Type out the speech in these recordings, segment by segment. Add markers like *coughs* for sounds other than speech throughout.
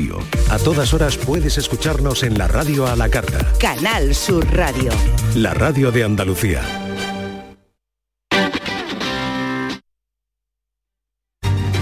Radio. A todas horas puedes escucharnos en la radio a la carta. Canal Sur Radio. La radio de Andalucía.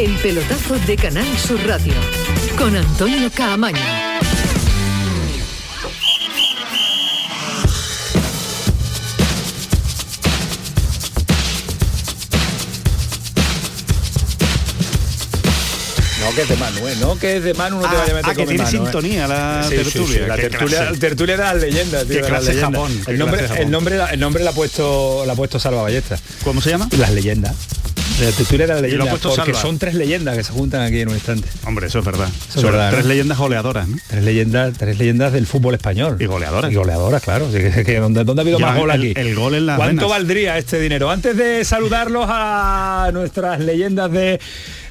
El pelotazo de Canal Sur Radio con Antonio Caamaño. No, que es de Manu, ¿eh? No, que es de Manu, no te Ah, vaya a meter ah, que con mi tiene mano, ¿eh? sintonía la Sí, sí, sí, tertulia. la Qué tertulia, clase. la tertulia de las leyendas, tío, Qué de las clase leyendas. Japón, qué El nombre, clase Japón. el nombre, el nombre la ha puesto, la ha puesto Salva Ballesta. ¿Cómo se llama? Las leyendas. La tertulia de lo leyendas, puesto porque Salva. son tres leyendas que se juntan aquí en un instante. Hombre, eso es verdad. Eso es Sobre verdad, tres ¿no? leyendas goleadoras, ¿no? Tres leyendas, tres leyendas del fútbol español. Y goleadoras. Y goleadoras, claro. Sí, que- que- ¿dónde, dónde ha habido más gol el- aquí? el gol en las ¿Cuánto venas. valdría este dinero? Antes de saludarlos a nuestras leyendas de,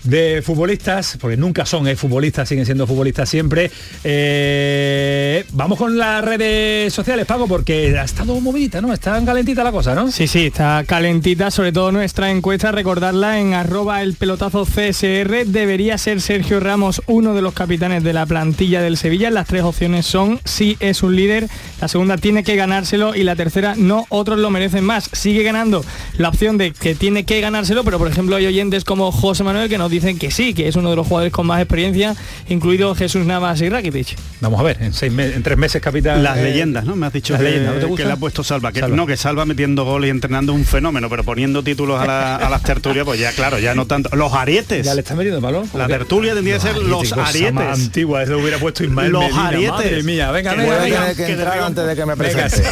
de futbolistas, porque nunca son eh, futbolistas, siguen siendo futbolistas siempre. eh, vamos con las redes sociales, Pago, porque ha estado movidita, ¿no? Está calentita la cosa, ¿no? Sí, sí, está calentita, sobre todo nuestra encuesta, recordarla en arroba el pelotazo CSR, debería ser Sergio Ramos uno de los capitanes de la plantilla del Sevilla, las tres opciones son sí es un líder, la segunda tiene que ganárselo y la tercera no, otros lo merecen más, sigue ganando la opción de que tiene que ganárselo, pero por ejemplo hay oyentes como José Manuel que nos dicen que sí, que es uno de los jugadores con más experiencia, incluido Jesús Navas y Rakitic. Vamos a ver, en, seis en tres meses capitán. Las eh, leyendas, ¿no? Me has dicho las que, leyendas, ¿no te que gusta? le ha puesto Salva. Que, Salva. No, que Salva metiendo gol y entrenando un fenómeno, pero poniendo títulos a, la- a las tertulias, pues ya, claro, ya no tanto. Los arietes. Ya le está metiendo balón. La tertulia tendría que ser los arietes. más antigua, eso lo hubiera puesto Ismael Los Medina, arietes. Madre mía, venga, Que venga, venga. que que entrar antes de que me presente. *laughs*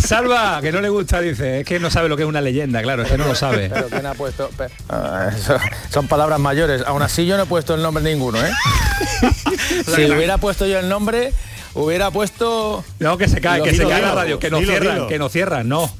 Salva, que no le gusta, dice, es que no sabe lo que es una leyenda, claro, es que no lo sabe. Pero ¿quién ha puesto? Ah, eso- *laughs* son palabras mayores. Aún así yo no he puesto el nombre ninguno, ¿eh? *laughs* si hubiera puesto yo el nombre, hubiera puesto... No, que se cae, que se cae la radio, que no Dilo, cierran, dilo. que no cierran, no.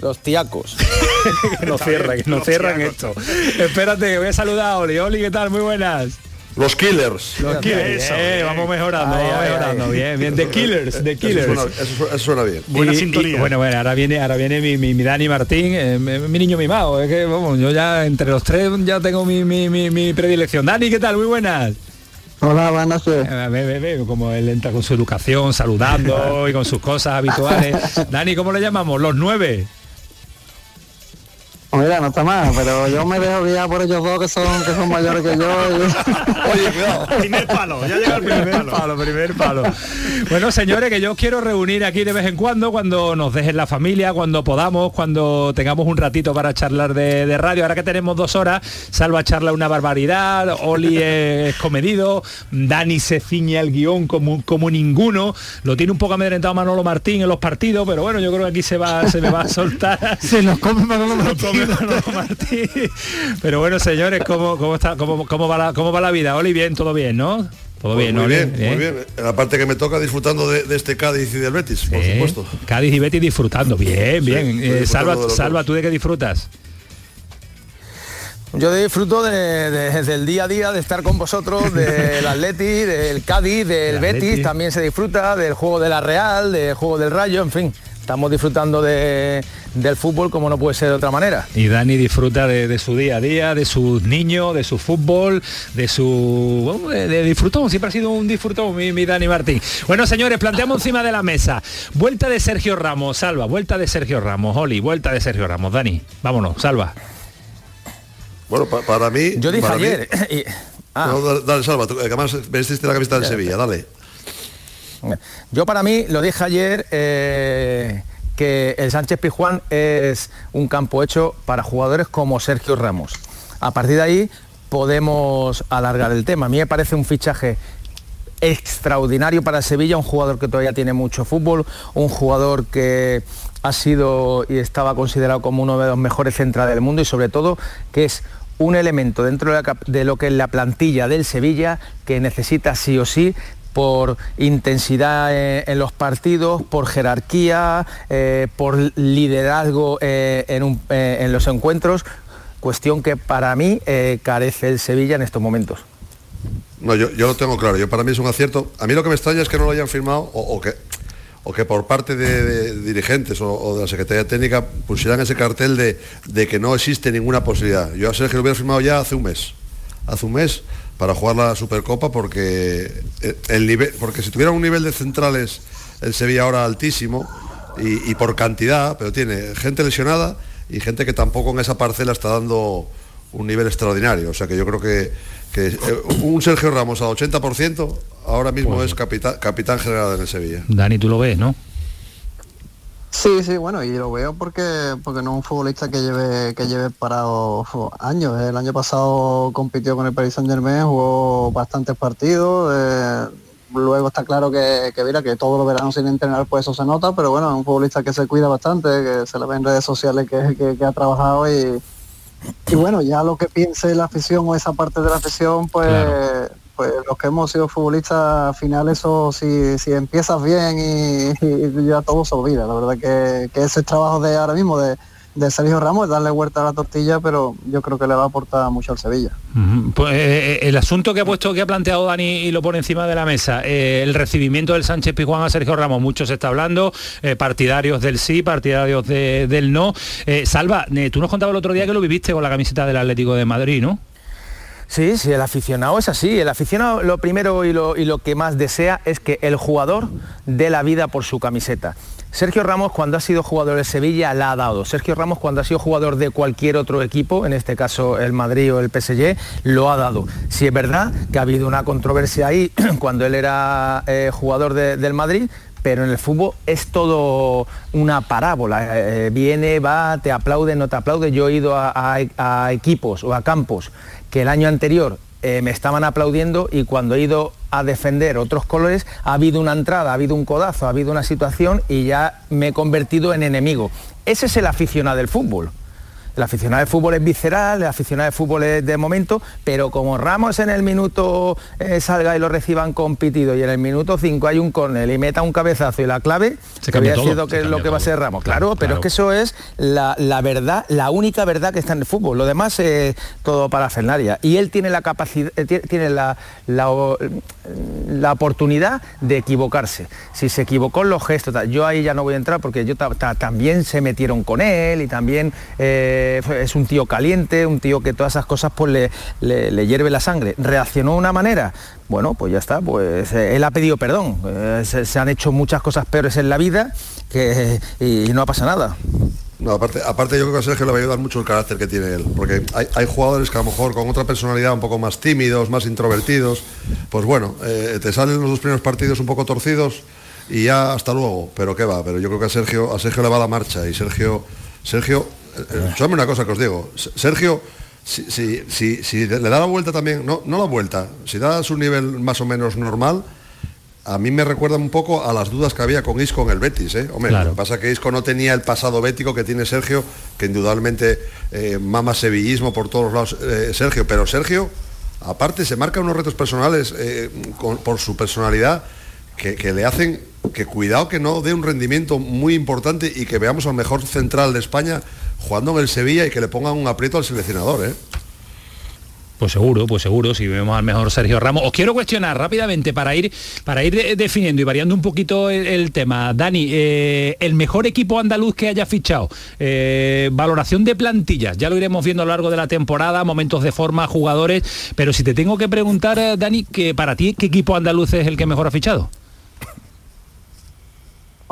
Los tiacos. *laughs* que no cierran, que no cierran esto. Espérate, que voy a saludar a Oli. Oli, ¿qué tal? Muy buenas. Los Killers. Los Killers. Eso, Eh, vamos mejorando, Ay, vamos ay, mejorando. ay. Bien, bien. The Killers, The Eso Killers. suena, eso su- eso suena bien. Y- y, bueno, bueno, ahora viene, ahora viene mi, mi, mi Dani Martín, eh, mi, mi niño mimado. Es que vamos, yo ya entre los tres ya tengo mi, mi, mi, mi predilección. Dani, ¿qué tal? Muy buenas. Hola, buenas noches. Eh, Ve, ve, ve, como él entra con su educación, saludando *laughs* y con sus cosas habituales. Dani, ¿cómo le llamamos? Los nueve. Mira, no está mal, pero yo me dejo guiar por ellos dos que son que son mayores que yo. Oye, cuidado. Primer palo, ya llega el primer palo. primer palo. Bueno, señores, que yo os quiero reunir aquí de vez en cuando, cuando nos dejen la familia, cuando podamos, cuando tengamos un ratito para charlar de, de radio. Ahora que tenemos dos horas, Salva charla una barbaridad, Oli *laughs* es comedido, Dani se ciñe al guion como, como ninguno, lo tiene un poco amedrentado Manolo Martín en los partidos, pero bueno, yo creo que aquí se va, se me va a soltar. Se nos come Manolo Lo Martín. *laughs* Pero bueno, señores, ¿cómo, cómo está, cómo, cómo va la, cómo va la vida? Oli, bien, todo bien, ¿no? Todo Pues bien, muy bien, ¿Eh? muy bien. En la parte que me toca disfrutando de, de este Cádiz y del Betis, por Eh, supuesto. Cádiz y Betis disfrutando. Bien, bien. Eh, Salva, Salva, ¿tú de qué disfrutas? Yo disfruto de- de- del día a día, de estar con vosotros, *laughs* del Atleti, del Cádiz, del El Betis, Atleti. también se disfruta, del juego de la Real, del juego del Rayo, en fin. Estamos disfrutando de- del fútbol como no puede ser de otra manera. Y Dani disfruta de, de su día a día, de sus niños, de su fútbol, de su... bueno, de, de disfrutón, siempre ha sido un disfrutón mi, mi Dani Martín. Bueno, señores, planteamos encima de la mesa. Vuelta de Sergio Ramos, Salva, vuelta de Sergio Ramos, Oli, vuelta de Sergio Ramos, Dani, vámonos, Salva. Bueno, pa- para mí... Yo dije mí- ayer, y- ah. No, dale, dale, Salva, tú, que además vestiste la camiseta de Sevilla, dale. Yo para mí, lo dije ayer, eh, que el Sánchez Pizjuán es un campo hecho para jugadores como Sergio Ramos. A partir de ahí podemos alargar el tema. A mí me parece un fichaje extraordinario para Sevilla, un jugador que todavía tiene mucho fútbol, un jugador que ha sido y estaba considerado como uno de los mejores centrales del mundo y sobre todo que es un elemento dentro de, de lo que es la plantilla del Sevilla que necesita sí o sí por intensidad eh, en los partidos, por jerarquía, eh, por liderazgo eh, en, en los encuentros, cuestión que para mí carece el Sevilla en estos momentos. No, yo, yo lo tengo claro. Yo para mí es un acierto. A mí lo que me extraña es que no lo hayan firmado o, que o que por parte de, dirigentes o, o de la Secretaría Técnica pusieran ese cartel de, de que no existe ninguna posibilidad. Yo a Sergio lo hubiera firmado ya hace un mes. Hace un mes para jugar la Supercopa porque eh, el nivel, porque si tuviera un nivel de centrales el Sevilla ahora altísimo y, y por cantidad, pero tiene gente lesionada y gente que tampoco en esa parcela está dando un nivel extraordinario. O sea que yo creo que, que, eh, un Sergio Ramos al 80% ahora mismo es capitán, capitán general en el Sevilla. Dani, tú lo ves, ¿no? Sí, sí, bueno, y lo veo porque porque no es un futbolista que lleve que lleve parado años. El año pasado compitió con el Paris Saint Germain, jugó bastantes partidos. eh, luego está claro que, que mira que todos los veranos sin entrenar pues eso se nota, pero bueno, es un futbolista que se cuida bastante, que se le ve en redes sociales que, que- que ha trabajado y, y bueno, ya lo que piense la afición o esa parte de la afición, pues, pues los que hemos sido futbolistas, al final eso, si, si empiezas bien y, ya todo se olvida. La verdad que, que ese trabajo de ahora mismo de, Sergio Ramos darle vuelta a la tortilla, pero yo creo que le va a aportar mucho al Sevilla. Pues, eh, eh, el asunto que ha puesto, que ha planteado Dani y lo pone encima de la mesa, eh, el recibimiento del Sánchez Pizjuán a Sergio Ramos, mucho se está hablando, partidarios del sí, partidarios de- del no. Salva, tú nos contabas el otro día que lo viviste con la camiseta del Atlético de Madrid, ¿no? Sí, sí, el aficionado es así. El aficionado lo primero y lo, que más desea es que el jugador dé la vida por su camiseta. Sergio Ramos cuando ha sido jugador de Sevilla la ha dado. Sergio Ramos cuando ha sido jugador de cualquier otro equipo, en este caso el Madrid o el PSG, lo ha dado. Si es verdad que ha habido una controversia ahí *clears throat* cuando él era eh, jugador de- del Madrid, pero en el fútbol es todo una parábola. Eh, viene, va, te aplaude, no te aplaude. Yo he ido a equipos o a campos que el año anterior eh, me estaban aplaudiendo y cuando he ido a defender otros colores ha habido una entrada, ha habido un codazo, ha habido una situación y ya me he convertido en enemigo. Ese es el aficionado del fútbol. El aficionado del fútbol es visceral, el aficionado del fútbol es de momento, pero como Ramos en el minuto eh, salga y lo reciban competido y en el minuto 5 hay un córner y meta un cabezazo y la clave, Se te voy cambia a decir todo, lo que, se lo que va a ser Ramos. Claro, Claro, pero es que eso es la, la verdad, la única verdad que está en el fútbol. Lo demás es todo para Fernaria. Y él tiene la capacidad, eh, tie- tiene la, la, oportunidad de equivocarse. Si se equivocó en los gestos, yo ahí ya no voy a entrar porque yo ta- ta- también se metieron con él y también eh, es un tío caliente, un tío que todas esas cosas pues le, le- hierve la sangre. Reaccionó de una manera, bueno, pues ya está, pues eh, él ha pedido perdón. Eh, se, han hecho muchas cosas peores en la vida que, y no ha pasado nada. Aparte, aparte yo creo que a Sergio le va a ayudar mucho el carácter que tiene él, porque hay, hay jugadores que a lo mejor con otra personalidad un poco más tímidos, más introvertidos, pues bueno, eh, te salen los dos primeros partidos un poco torcidos y ya hasta luego, pero qué va, pero yo creo que a Sergio, a Sergio le va la marcha y Sergio, Sergio, eh, eh, una cosa que os digo, Sergio, si, si, si- si le da la vuelta también, no, no la vuelta, si da su nivel más o menos normal, a mí me recuerda un poco a las dudas que había con Isco en el Betis, ¿eh? Hombre, Claro. lo que pasa es que Isco no tenía el pasado bético que tiene Sergio, que indudablemente eh, mama sevillismo por todos lados eh, Sergio, pero Sergio, aparte, se marca unos retos personales con- por su personalidad que, que le hacen que cuidado que no dé un rendimiento muy importante y que veamos al mejor central de España jugando en el Sevilla y que le pongan un aprieto al seleccionador, ¿eh? Pues seguro, pues seguro, si vemos al mejor Sergio Ramos. Os quiero cuestionar rápidamente para ir, para ir de- definiendo y variando un poquito el, el tema. Dani, eh, el mejor equipo andaluz que haya fichado, eh, valoración de plantillas, ya lo iremos viendo a lo largo de la temporada, momentos de forma, jugadores, pero si te tengo que preguntar, eh, Dani, que para ti, ¿qué equipo andaluz es el que mejor ha fichado?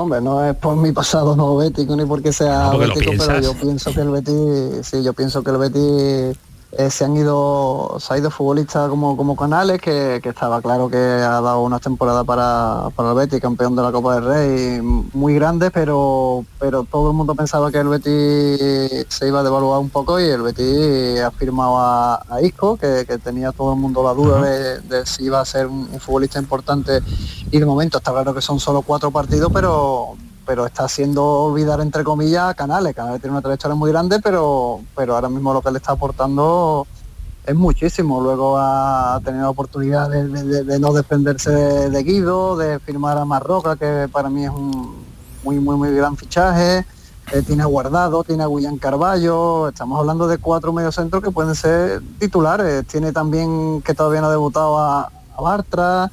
Hombre, no es por mi pasado no bético ni porque sea No, porque lo bético, pero yo pienso que el Betis, sí, yo pienso que el Betis eh, se han ido, se ha ido futbolistas como, como Canales, que, que estaba claro que ha dado una temporada para, para el Betis, campeón de la Copa del Rey, muy grande, pero, pero todo el mundo pensaba que el Betis se iba a devaluar un poco y el Betis ha firmado a, a Isco, que, que tenía todo el mundo la duda de, de si iba a ser un, un futbolista importante y de momento está claro que son solo cuatro partidos, pero pero está haciendo olvidar entre comillas a Canales. Canales tiene una trayectoria muy grande, pero, pero ahora mismo lo que le está aportando es muchísimo. Luego ha tenido la oportunidad de, no desprenderse de, Guido, de firmar a Marroca, que para mí es un muy, muy, muy gran fichaje. Eh, tiene a Guardado, tiene a William Carballo, estamos hablando de cuatro mediocentros que pueden ser titulares. Tiene también, que todavía no ha debutado, a, a Bartra.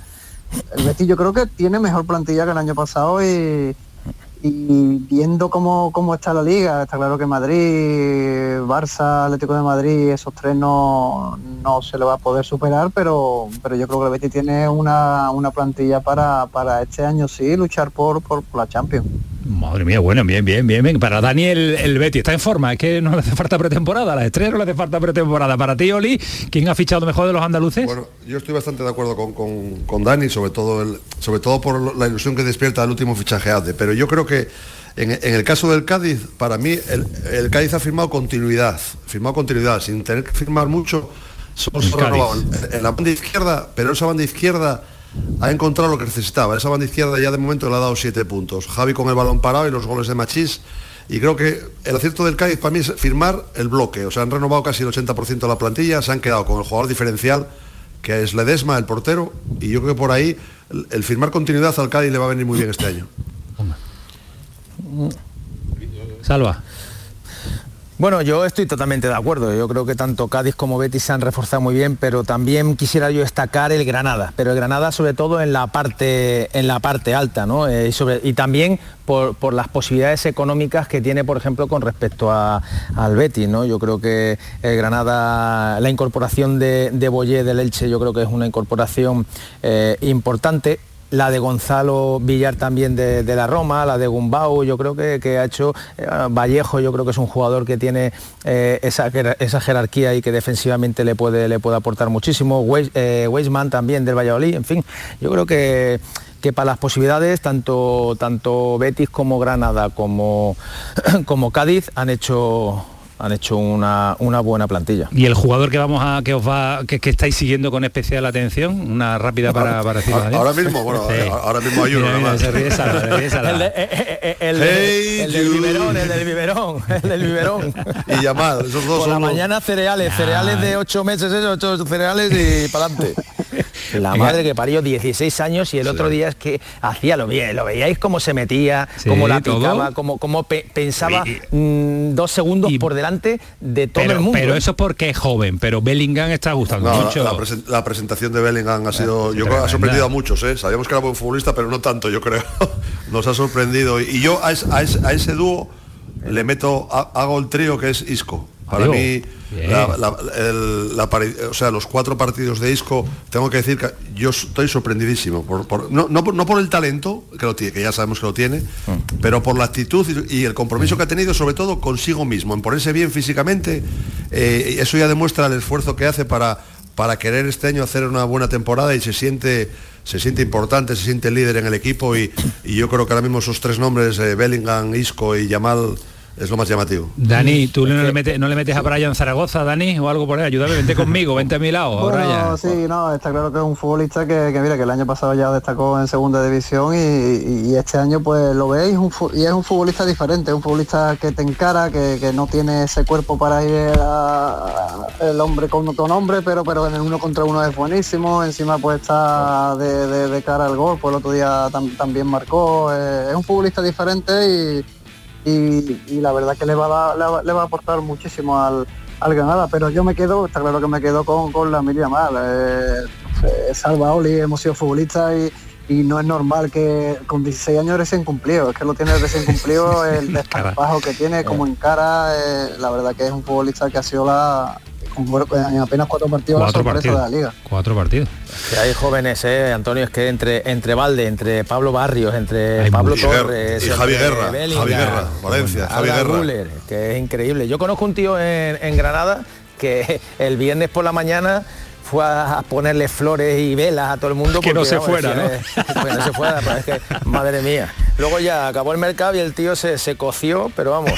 El Betis yo creo que tiene mejor plantilla que el año pasado y, y viendo cómo, cómo está la liga, está claro que Madrid, Barça, Atlético de Madrid, esos tres no, no se le va a poder superar, pero, pero yo creo que el Betis tiene una, una plantilla para, para este año sí luchar por, por la Champions. Madre mía, bueno, bien, bien, bien, bien. Para Dani el, Betty está en forma, es que no le hace falta pretemporada, a las estrellas no le hace falta pretemporada. Para ti, Oli, ¿quién ha fichado mejor de los andaluces? Bueno, yo estoy bastante de acuerdo con, con- con Dani, sobre todo, el, sobre todo por la ilusión que despierta el último fichaje ADE, pero yo creo que en, en el caso del Cádiz, para mí el, el Cádiz ha firmado continuidad, firmado continuidad, sin tener que firmar mucho, solo en, en la banda izquierda, pero esa banda izquierda ha encontrado lo que necesitaba, esa banda izquierda ya de momento le ha dado siete puntos, Javi con el balón parado y los goles de Machís, y creo que el acierto del Cádiz para mí es firmar el bloque, o sea, han renovado casi el 80% de la plantilla, se han quedado con el jugador diferencial, que es Ledesma, el portero, y yo creo que por ahí el, el firmar continuidad al Cádiz le va a venir muy bien este año. Salva. Bueno, yo estoy totalmente de acuerdo. Yo creo que tanto Cádiz como Betis se han reforzado muy bien, pero también quisiera yo destacar el Granada, pero el Granada sobre todo en la parte, en la parte alta, ¿no? Eh, y, también por, por las posibilidades económicas que tiene, por ejemplo, con respecto a- al Betis, ¿no? Yo creo que el Granada, la incorporación de, de Boyé del Elche, yo creo que es una incorporación eh, importante la de Gonzalo Villar también de, la Roma, la de Gumbau, yo creo que, que ha hecho eh, Vallejo, yo creo que es un jugador que tiene eh, esa, esa jerarquía y que defensivamente le puede, le puede aportar muchísimo. Weis- eh, Weisman también del Valladolid, en fin, yo creo que que para las posibilidades tanto tanto Betis como Granada como, *coughs* como Cádiz han hecho han hecho una, una buena plantilla. Y el jugador que vamos a que os va que, que estáis siguiendo con especial atención, una rápida para, para decirlo, Ahora- ¿eh? ahora mismo, bueno, ahora mismo hay uno Mira, mira, nada más. se ríe Salva, se ríe Salva. *laughs* El, de- eh, eh, eh, el de- Hey, el del you. biberón, el del biberón, el del biberón. *laughs* Y Yamal, esos dos Por la mañana cereales, cereales de ocho meses, eso, ocho cereales y para adelante. *laughs* La madre que parió 16 años y el otro día es que hacía lo bien, lo veíais cómo se metía, Sí, cómo la todo. picaba, cómo, cómo pe- pensaba mm, dos segundos por delante de todo pero, el mundo. pero eso es porque es joven, pero Bellingham está gustando No, mucho. La, presen- la presentación de Bellingham ha sido, sí, yo creo, ha sorprendido a muchos, ¿eh? Sabíamos que era buen futbolista, pero no tanto, yo creo. *laughs* Nos ha sorprendido. Y yo a, es- a ese, a ese dúo le meto, ha- hago el trío que es Isco. Para mí, Bien. la- la- el- la pari- o sea, los cuatro partidos de Isco, tengo que decir que yo estoy sorprendidísimo. Por, por- no, no por, no por el talento, que, lo tiene, que ya sabemos que lo tiene, pero por la actitud y, y el compromiso que ha tenido, sobre todo consigo mismo, en ponerse bien físicamente. eh, eso ya demuestra el esfuerzo que hace para, para querer este año hacer una buena temporada y se siente se siente importante, se siente líder en el equipo y, y yo creo que ahora mismo esos tres nombres, eh, Bellingham, Isco y Yamal, es lo más llamativo. Dani, ¿tú no le, metes, no le metes a Brian Zaragoza, Dani, o algo por ahí? Ayúdame, vente conmigo, *laughs* vente a mi lado, Bueno, Brian. sí, no, está claro que es un futbolista que, que mira, que el año pasado ya destacó en segunda división y, este año pues lo veis y es un futbolista diferente, un futbolista que te encara, que, que no tiene ese cuerpo para ir a- a- el hombre con otro nombre, pero pero en el uno contra uno es buenísimo, encima pues está de, de- de cara al gol, pues el otro día tam- también marcó, eh, es un futbolista diferente y, y, y la verdad que le va, a dar- le va, a aportar muchísimo al, al Granada, pero yo me quedo, está claro que me quedo con, con la Emilia Mal. Eh, eh, Salva Oli, hemos sido futbolistas y, y no es normal que con 16 años recién cumplido, es que lo tiene recién *laughs* cumplido, el desparpajo que tiene, como encara, eh, la verdad que es un futbolista que ha sido la, en apenas cuatro partidos la Cuatro sorpresa partidos. de la liga. Cuatro partidos. Que hay jóvenes, eh, Antonio, es que entre entre Valde, entre Pablo Barrios, entre Hay Pablo. Torres, Y Javi Guerra, Javi Guerra, Valencia, Javi Guerra. Que es increíble. Yo conozco un tío en, en Granada que *laughs* el viernes por la mañana fue a ponerle flores y velas a todo el mundo Que no se vamos, fuera, decía, eh, que no se fuera, pero es que, madre mía. Luego ya acabó el mercado y el tío se, se coció, pero vamos.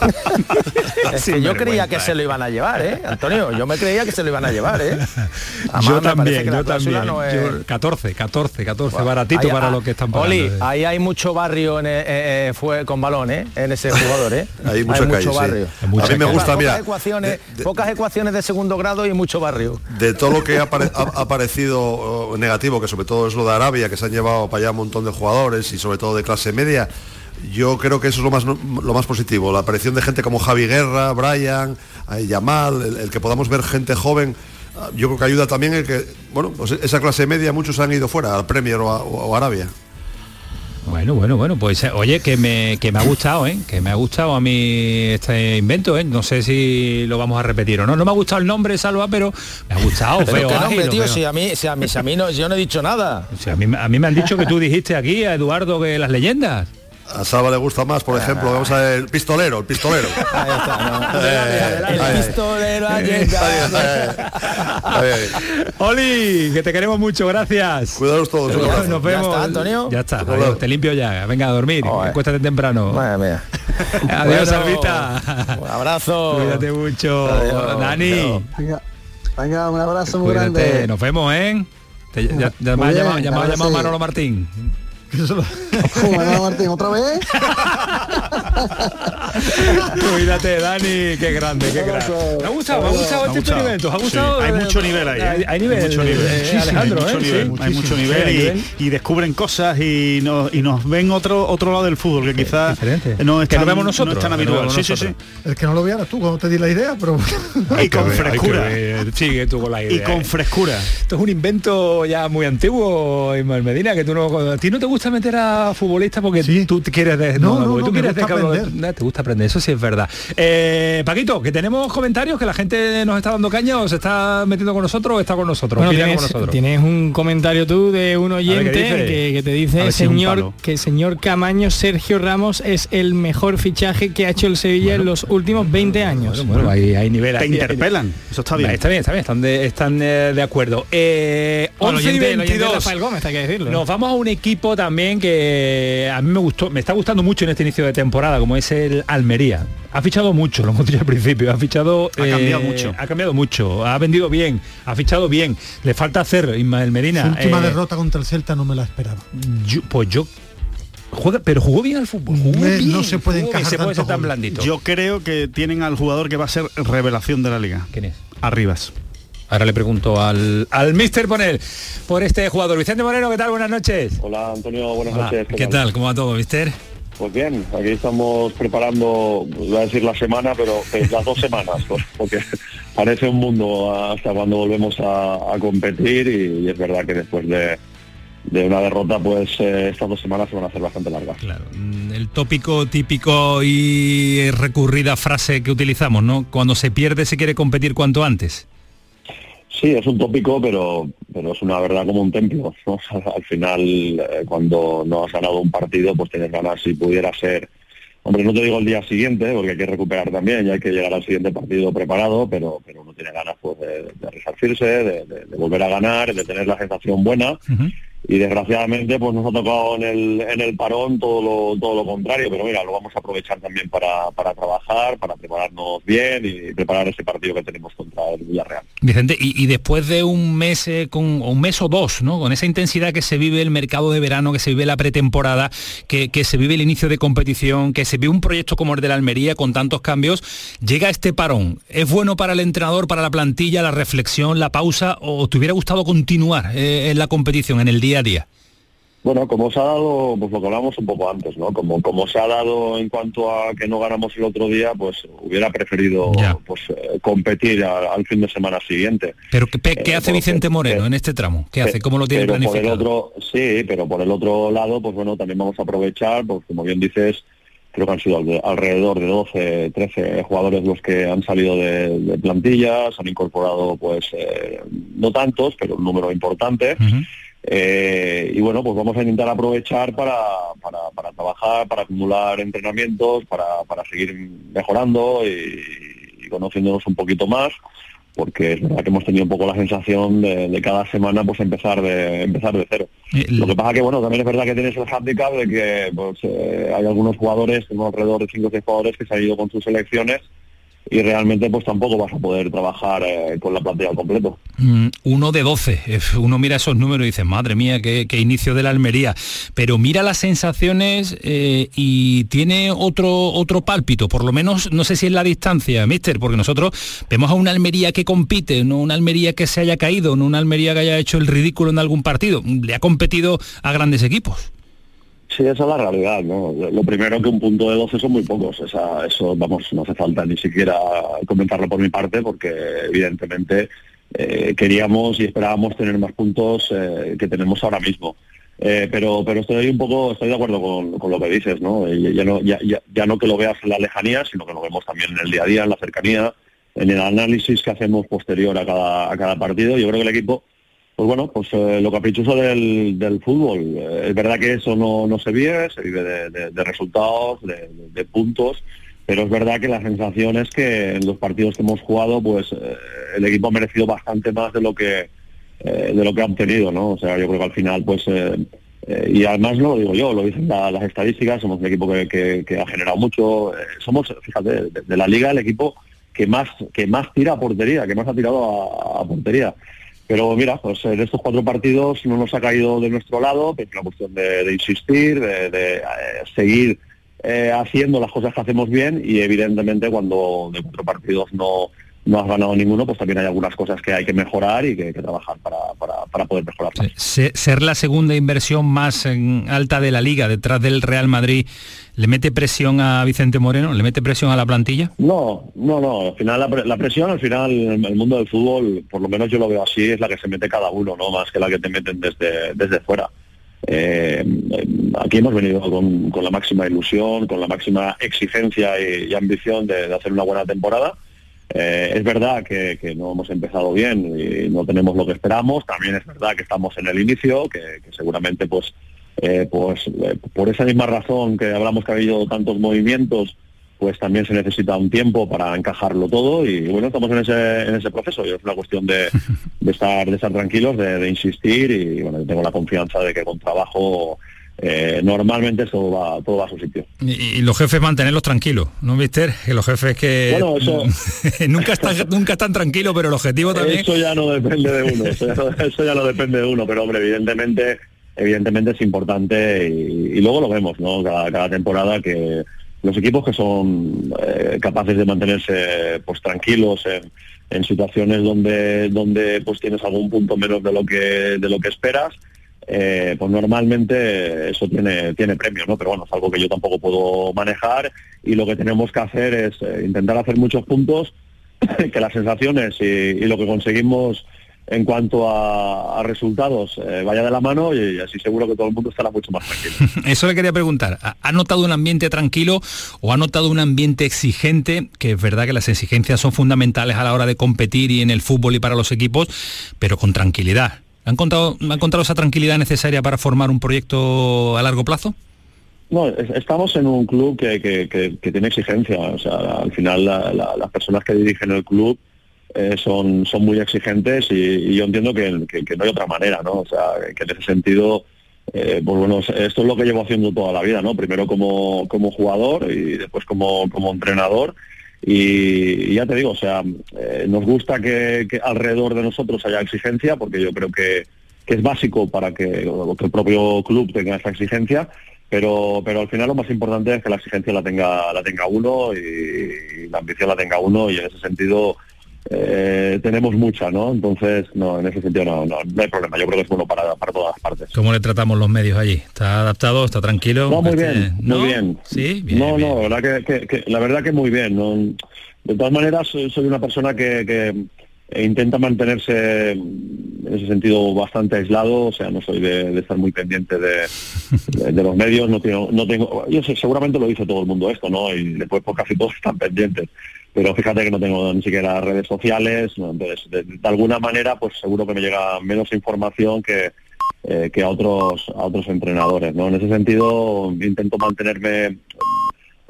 *laughs* es que yo creía que se lo iban a llevar, ¿eh? Antonio, yo me creía que se lo iban a llevar, ¿eh? *laughs* Además, yo también, yo también. no es- Yo- 14, 14, 14, Buah, baratito ahí- para ah, lo que están pagando. Oli, eh. ahí hay mucho barrio en, eh, eh, fue con balón, ¿eh? En ese jugador, ¿eh? *laughs* Hay calle, sí. barrio. Hay mucha A mí me gusta, pocas mira, ecuaciones, pocas ecuaciones de segundo grado y mucho barrio. De todo lo que ha, apare- ha- ha parecido oh, negativo, que sobre todo es lo de Arabia, que se han llevado para allá un montón de jugadores y sobre todo de clase media, yo creo que eso es lo más, lo más positivo. La aparición de gente como Javi Guerra, Brian, eh, Yamal, el, el que podamos ver gente joven, ah, yo creo que ayuda también el que, bueno, pues esa clase media muchos han ido fuera, al Premier o a, o a Arabia. Bueno, bueno, bueno, pues eh, oye, que me, que me ha gustado, ¿eh? Que me ha gustado a mí este invento, ¿eh? No sé si lo vamos a repetir o no. No me ha gustado el nombre, Salva, pero me ha gustado, Pero feo, qué ágil, nombre, lo tío, si a mí, si a mí, si a mí no, yo no he dicho nada. A, mí, a mí me han dicho que tú dijiste aquí a Eduardo que las leyendas. A Salva le gusta más, por ejemplo, vamos a ver, el pistolero, el pistolero. *laughs* Ahí está, ¿no? Eh, El ahí, pistolero ha llegado. Oli, que te queremos mucho, gracias. Cuidaros todos. Nos vemos. ¿Ya está, Antonio? Ya está, adiós, te limpio ya. Venga a dormir, Joder. acuéstate temprano. Madre mía. *laughs* Adiós, Bueno, Salvita. Un abrazo. Cuídate mucho. Adiós. Dani. Venga, venga, un abrazo muy cuídate. grande. Nos vemos, ¿eh? Te- ya, ya me ha llamado, ya me ha llamado. Manolo Martín. *laughs* Bueno, Martín, ¿otra vez? Cuídate, Dani, qué grande, qué grande. Me ha gustado, me ha gustado este experimento. ¿Os ha Sí, gustado? hay eh, mucho nivel ahí. ¿eh? Hay, hay nivel, Hay mucho nivel. eh, Sí, sí, Alejandro, hay mucho ¿eh? nivel, Sí, hay mucho Sí, nivel hay y, nivel. y descubren cosas y nos, y nos ven otro otro lado del fútbol que quizás no es Que vemos nosotros, no es tan que no habitual. Sí, sí, sí. El que no lo vieras tú cuando te di la idea, pero *laughs* Y con frescura. Sigue tú con la idea. Y con eh. frescura. Esto es un invento ya muy antiguo, Ismael Medina, que tú no, a ti no te gusta meter a futbolistas porque tú te quieres de, No, no, no, tú me quieres gusta de- aprender. no, te gusta aprender, eso sí es verdad. Eh, Paquito, que tenemos comentarios, que la gente nos está dando caña o se está metiendo con nosotros o está con nosotros. Bueno, ¿Quién está tienes, con nosotros? tienes un comentario tú de un oyente que, que te dice señor que señor Camaño Sergio Ramos es el mejor fichaje que ha hecho el Sevilla en los últimos 20 años. Bueno, bueno, hay, hay nivel. Te hay- hay- interpelan. Eso está bien. Está bien, está bien, están de, están, eh, de acuerdo. Eh, Bueno, el 11 y oyente- el oyente 22. Rafael Gómez, hay que decirlo. Nos vamos a un equipo también que a mí me gustó, me está gustando mucho en este inicio de temporada, como es el Almería. Ha fichado mucho, lo hemos dicho al principio, ha fichado... Ha cambiado mucho. Ha cambiado mucho, ha vendido bien, ha fichado bien. Le falta hacer, Ismael Medina. su última eh, derrota contra el Celta no me la esperaba. yo- pues yo... Juega, pero jugó bien al fútbol. Jugó Me- bien, no se puede jugó bien, encajar se puede ser tan blandito. Yo creo que tienen al jugador que va a ser revelación de la liga. ¿Quién es? Arribas. Ahora le pregunto al, al Mister Ponel por este jugador. Vicente Moreno, ¿qué tal? Buenas noches. Hola Antonio, buenas Hola, noches. ¿Qué tal? ¿Cómo va todo, Mister? Pues bien, aquí estamos preparando, voy a decir la semana, pero eh, las dos semanas, pues, *laughs* porque parece un mundo hasta cuando volvemos a, a competir y, y es verdad que después de, de una derrota, pues eh, estas dos semanas se van a hacer bastante largas. Mm, El tópico típico y recurrida frase que utilizamos, ¿no? Cuando se pierde se quiere competir cuanto antes. Sí, es un tópico, pero, pero es una verdad como un templo. ¿no? *laughs* Al final, eh, cuando no has ganado un partido, pues tienes ganas, si pudiera ser, hombre, no te digo el día siguiente, porque hay que recuperar también y hay que llegar al siguiente partido preparado, pero, pero uno tiene ganas pues, de, resarcirse, de volver a ganar, de tener la sensación buena. Y desgraciadamente pues nos ha tocado en el, en el parón todo lo, todo lo contrario, pero mira, lo vamos a aprovechar también para, para trabajar, para prepararnos bien y preparar ese partido que tenemos contra el Villarreal. Vicente, y, y después de un mes, eh, con, un mes o dos, ¿no? Con esa intensidad que se vive el mercado de verano, que se vive la pretemporada, que, que se vive el inicio de competición, que se vive un proyecto como el de la Almería con tantos cambios, llega este parón. ¿Es bueno para el entrenador, para la plantilla, la reflexión, la pausa, o te hubiera gustado continuar eh, en la competición, en el día a día? Bueno, como se ha dado, pues lo que hablamos un poco antes, ¿no? Como, como se ha dado en cuanto a que no ganamos el otro día, pues hubiera preferido pues eh, competir al, al fin de semana siguiente. Pero ¿qué, qué Eh, hace Vicente Moreno en este tramo? ¿Qué hace? ¿Cómo lo tiene pero por el planificado? otro, sí, pero por el otro lado, pues bueno, también vamos a aprovechar, pues como bien dices, creo que han sido al- alrededor de 12, 13 jugadores los que han salido de, de plantilla, se han incorporado pues eh, no tantos, pero un número importante. Eh, y bueno, pues vamos a intentar aprovechar para, para, para trabajar, para acumular entrenamientos, para, para seguir mejorando y, y conociéndonos un poquito más, porque es verdad que hemos tenido un poco la sensación de, de cada semana pues empezar de empezar de cero. Lo que pasa que bueno, también es verdad que tienes el handicap de que pues, eh, hay algunos jugadores, tenemos alrededor de 5 o 6 jugadores que se han ido con sus selecciones y realmente pues tampoco vas a poder trabajar eh, con la plantilla al completo. Mm, Uno de 12. Eh, Uno mira esos números y dice, madre mía, qué, qué inicio de la Almería. Pero mira las sensaciones eh, y tiene otro, otro pálpito, por lo menos no sé si es la distancia, mister, porque nosotros vemos a una Almería que compite, no una Almería que se haya caído, no una Almería que haya hecho el ridículo en algún partido. Le ha competido a grandes equipos. Sí, esa es la realidad, ¿no? Lo primero que un punto de 12 son muy pocos, esa, eso, vamos, no hace falta ni siquiera comentarlo por mi parte, porque evidentemente eh, queríamos y esperábamos tener más puntos eh, que tenemos ahora mismo. Eh, pero pero estoy un poco estoy de acuerdo con, con lo que dices no ya no ya, ya, ya no que lo veas en la lejanía sino que lo vemos también en el día a día en la cercanía en el análisis que hacemos posterior a cada a cada partido yo creo que el equipo pues bueno, pues eh, lo caprichoso del, fútbol. Eh, es verdad que eso no, se vive, se vive de, resultados, de, puntos, pero es verdad que la sensación es que en los partidos que hemos jugado, pues eh, el equipo ha merecido bastante más de lo que de lo que ha obtenido, ¿no? O sea, yo creo que al final, pues y además no lo digo yo, lo dicen la- las estadísticas, somos un equipo que, ha generado mucho, somos, fíjate, de, la liga el equipo que más que más tira a portería, que más ha tirado a portería. Pero mira, pues en estos cuatro partidos no nos ha caído de nuestro lado, es una cuestión de, de insistir, de, de, eh, seguir eh, haciendo las cosas que hacemos bien y evidentemente cuando de cuatro partidos no, no has ganado ninguno, pues también hay algunas cosas que hay que mejorar y que hay que trabajar para, para, para poder mejorarlas. Se- ser la segunda inversión más en alta de la liga detrás del Real Madrid, ¿le mete presión a Vicente Moreno? ¿Le mete presión a la plantilla? No, no, no. Al final la, la presión, al final el, mundo del fútbol, por lo menos yo lo veo así, es la que se mete cada uno, no más que la que te meten desde, desde fuera. Eh, eh, aquí hemos venido con, con la máxima ilusión, con la máxima exigencia y, y ambición de, de hacer una buena temporada. Eh, es verdad que, que no hemos empezado bien y no tenemos lo que esperamos. También es verdad que estamos en el inicio, que, que seguramente pues, eh, pues eh, por esa misma razón que hablamos que ha habido tantos movimientos, pues también se necesita un tiempo para encajarlo todo y bueno, estamos en ese, en ese proceso y es una cuestión de, *laughs* de estar, de estar tranquilos, de, de insistir y bueno, yo tengo la confianza de que con trabajo eh, normalmente todo va, todo va a su sitio. Y, y los jefes mantenerlos tranquilos, ¿no, mister? Que los jefes que Bueno, eso- *laughs* nunca, están, nunca están tranquilos, pero el objetivo también... Eso ya no depende de uno, *laughs* eso ya, no- eso ya no depende de uno, pero hombre, evidentemente, evidentemente es importante y, y luego lo vemos, ¿no? Cada, cada temporada que los equipos que son eh, capaces de mantenerse pues tranquilos en, en situaciones donde donde pues tienes algún punto menos de lo que de lo que esperas eh, pues normalmente eso tiene tiene no pero bueno es algo que yo tampoco puedo manejar y lo que tenemos que hacer es eh, intentar hacer muchos puntos *coughs* que las sensaciones y, y lo que conseguimos en cuanto a, resultados eh, vaya de la mano y, así seguro que todo el mundo estará mucho más tranquilo. *laughs* Eso le quería preguntar. ¿Ha notado un ambiente tranquilo o ha notado un ambiente exigente? Que es verdad que las exigencias son fundamentales a la hora de competir y en el fútbol y para los equipos, pero con tranquilidad. ¿Han encontrado, ¿ha encontrado esa tranquilidad necesaria para formar un proyecto a largo plazo? No, estamos en un club que, tiene exigencia. O sea, al final las personas que dirigen el club eh, son, son muy exigentes y, yo entiendo que, no hay otra manera, ¿no? O sea, que en ese sentido, eh, pues bueno, esto es lo que llevo haciendo toda la vida, ¿no? Primero como, como jugador y después como, como entrenador. Y, ya te digo, o sea, eh, nos gusta que, alrededor de nosotros haya exigencia, porque yo creo que, es básico para que, el propio club tenga esa exigencia, pero pero al final lo más importante es que la exigencia la tenga la tenga uno y, la ambición la tenga uno y en ese sentido eh, tenemos mucha, ¿no? Entonces, no, en ese sentido no, no, hay problema. Yo creo que es bueno para, para todas las partes. ¿Cómo le tratamos los medios allí? ¿Está adaptado? ¿Está tranquilo? No, muy este, bien, muy bien. Sí, No, no, la verdad que, la verdad que muy bien. De todas maneras, soy, una persona que, intenta mantenerse en ese sentido bastante aislado, o sea, no soy de, estar muy pendiente *laughs* de, los medios, no tengo, no tengo, yo sé, seguramente lo dice todo el mundo esto, ¿no? Y después por casi todos están pendientes pero fíjate que no tengo ni siquiera redes sociales, entonces de, alguna manera pues seguro que me llega menos información que, eh, que a otros a otros entrenadores, ¿no? En ese sentido intento mantenerme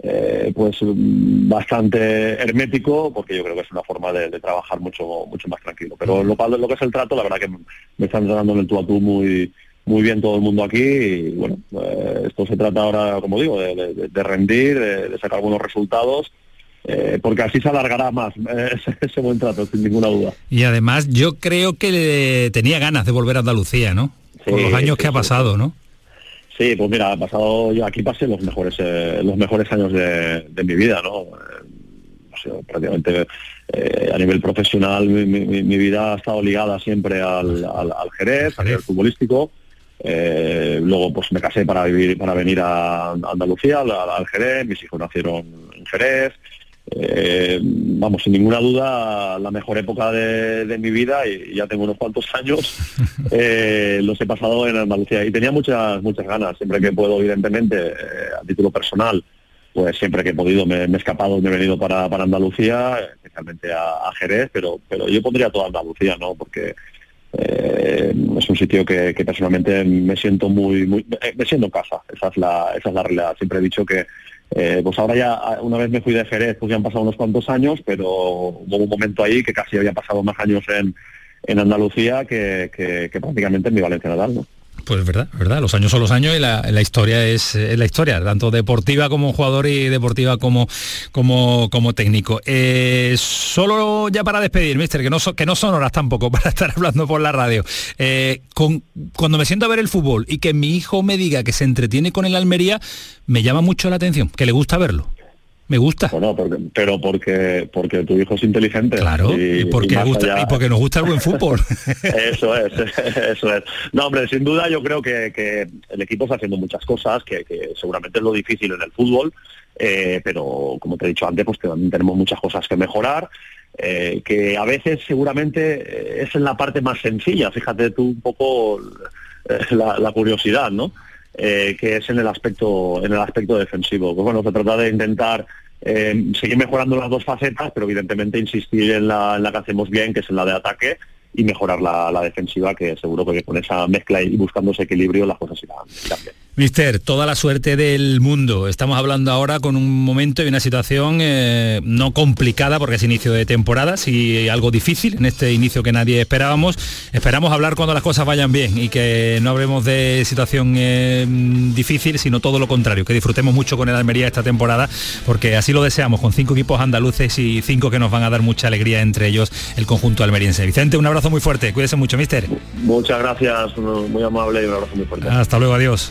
eh, pues bastante hermético porque yo creo que es una forma de, trabajar mucho mucho más tranquilo. Pero lo, lo que es el trato, la verdad que me están tratando en el tú a tú muy muy bien todo el mundo aquí y bueno, eh, esto se trata ahora, como digo, de, rendir, de sacar algunos resultados eh, porque así se alargará más *laughs* ese, buen trato, sin ninguna duda. Y además yo creo que tenía ganas de volver a Andalucía, ¿no? Por los años que ha pasado, ¿no? Sí, pues mira, ha pasado, yo aquí pasé los mejores eh, los mejores años de, mi vida, ¿no? prácticamente a nivel profesional mi, vida ha estado ligada siempre al, al, Jerez, a nivel futbolístico. luego pues me casé para vivir, para venir a Andalucía, al, al Jerez, mis hijos nacieron en Jerez, eh, vamos, sin ninguna duda, la mejor época de, mi vida, y ya tengo unos cuantos años, *laughs* eh, los he pasado en Andalucía. Y tenía muchas, muchas ganas, siempre que puedo, evidentemente, eh, a título personal, pues siempre que he podido me, he escapado, me he venido para, Andalucía, especialmente a, Jerez, pero, pero yo pondría toda Andalucía, ¿no? Porque es un sitio que, personalmente me siento muy, muy me siento en casa, esa es la, esa es la realidad. Siempre he dicho que eh, pues ahora ya, una vez me fui de Jerez, pues ya han pasado unos cuantos años, pero hubo un momento ahí que casi había pasado más años en, en Andalucía que, que, prácticamente en mi Valencia natal, ¿no? Pues es verdad, verdad. Los años son los años y la, historia es, la historia, tanto deportiva como jugador y deportiva como, como, como técnico. Eh, solo ya para despedir, mister, que no, que no son horas tampoco *laughs* para estar hablando por la radio. Eh, con, cuando me siento a ver el fútbol y que mi hijo me diga que se entretiene con el Almería, me llama mucho la atención, que le gusta verlo. Me gusta. Bueno, pero porque porque tu hijo es inteligente. Claro, y, porque, gusta, y porque nos gusta el buen fútbol. *laughs* eso es, *laughs* eso es. No, hombre, sin duda yo creo que, el equipo está haciendo muchas cosas, que, seguramente es lo difícil en el fútbol, eh, pero como te he dicho antes, pues también tenemos muchas cosas que mejorar. Eh, que a veces seguramente eh, es en la parte más sencilla, fíjate tú un poco la, la curiosidad, ¿no? Eh, que es en el aspecto en el aspecto defensivo. Pues bueno, se trata de intentar eh, seguir mejorando las dos facetas, pero evidentemente insistir en la, en la que hacemos bien, que es en la de ataque, y mejorar la, defensiva, que seguro que con esa mezcla y buscando ese equilibrio las cosas irán, bien. Mister, toda la suerte del mundo. Estamos hablando ahora con un momento y una situación eh, no complicada porque es inicio de temporada, sí algo difícil en este inicio que nadie esperábamos. Esperamos hablar cuando las cosas vayan bien y que no hablemos de situación eh, difícil, sino todo lo contrario, que disfrutemos mucho con el Almería esta temporada, porque así lo deseamos, con cinco equipos andaluces y cinco que nos van a dar mucha alegría, entre ellos el conjunto almeriense. Vicente, un abrazo muy fuerte, cuídese mucho, mister. Muchas gracias, muy amable y un abrazo muy fuerte. Hasta luego, adiós.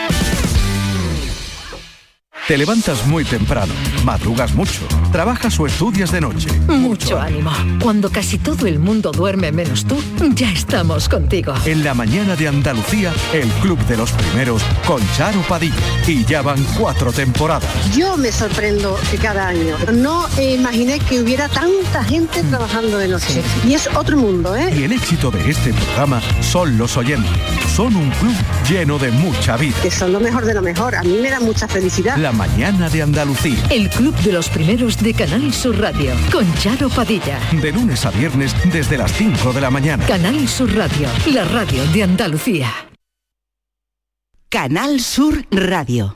Te levantas muy temprano, madrugas mucho, trabajas o estudias de noche. Mucho ánimo. Cuando casi todo el mundo duerme menos tú, ya estamos contigo. En la mañana de Andalucía, el Club de los Primeros con Charo Padilla. Y ya van cuatro temporadas. Yo me sorprendo cada año. No imaginé que hubiera tanta gente trabajando de noche. Y es otro mundo, ¿eh? Y el éxito de este programa son los oyentes. Son un club lleno de mucha vida. Que son lo mejor de lo mejor. A mí me da mucha felicidad. La mañana de Andalucía. El Club de los Primeros de Canal Sur Radio con Charo Padilla. De lunes a viernes desde las 5 de la mañana. Canal Sur Radio, la radio de Andalucía. Canal Sur Radio.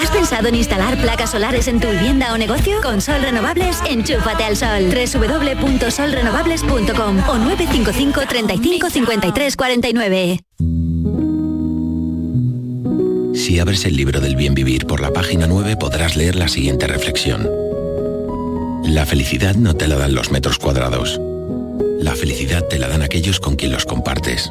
¿Has pensado en instalar placas solares en tu vivienda o negocio? Con Sol Renovables, enchúfate al sol. www.solrenovables.com o 955 35 53 49. Si abres el libro del bien vivir por la página 9 podrás leer la siguiente reflexión. La felicidad no te la dan los metros cuadrados. La felicidad te la dan aquellos con quien los compartes.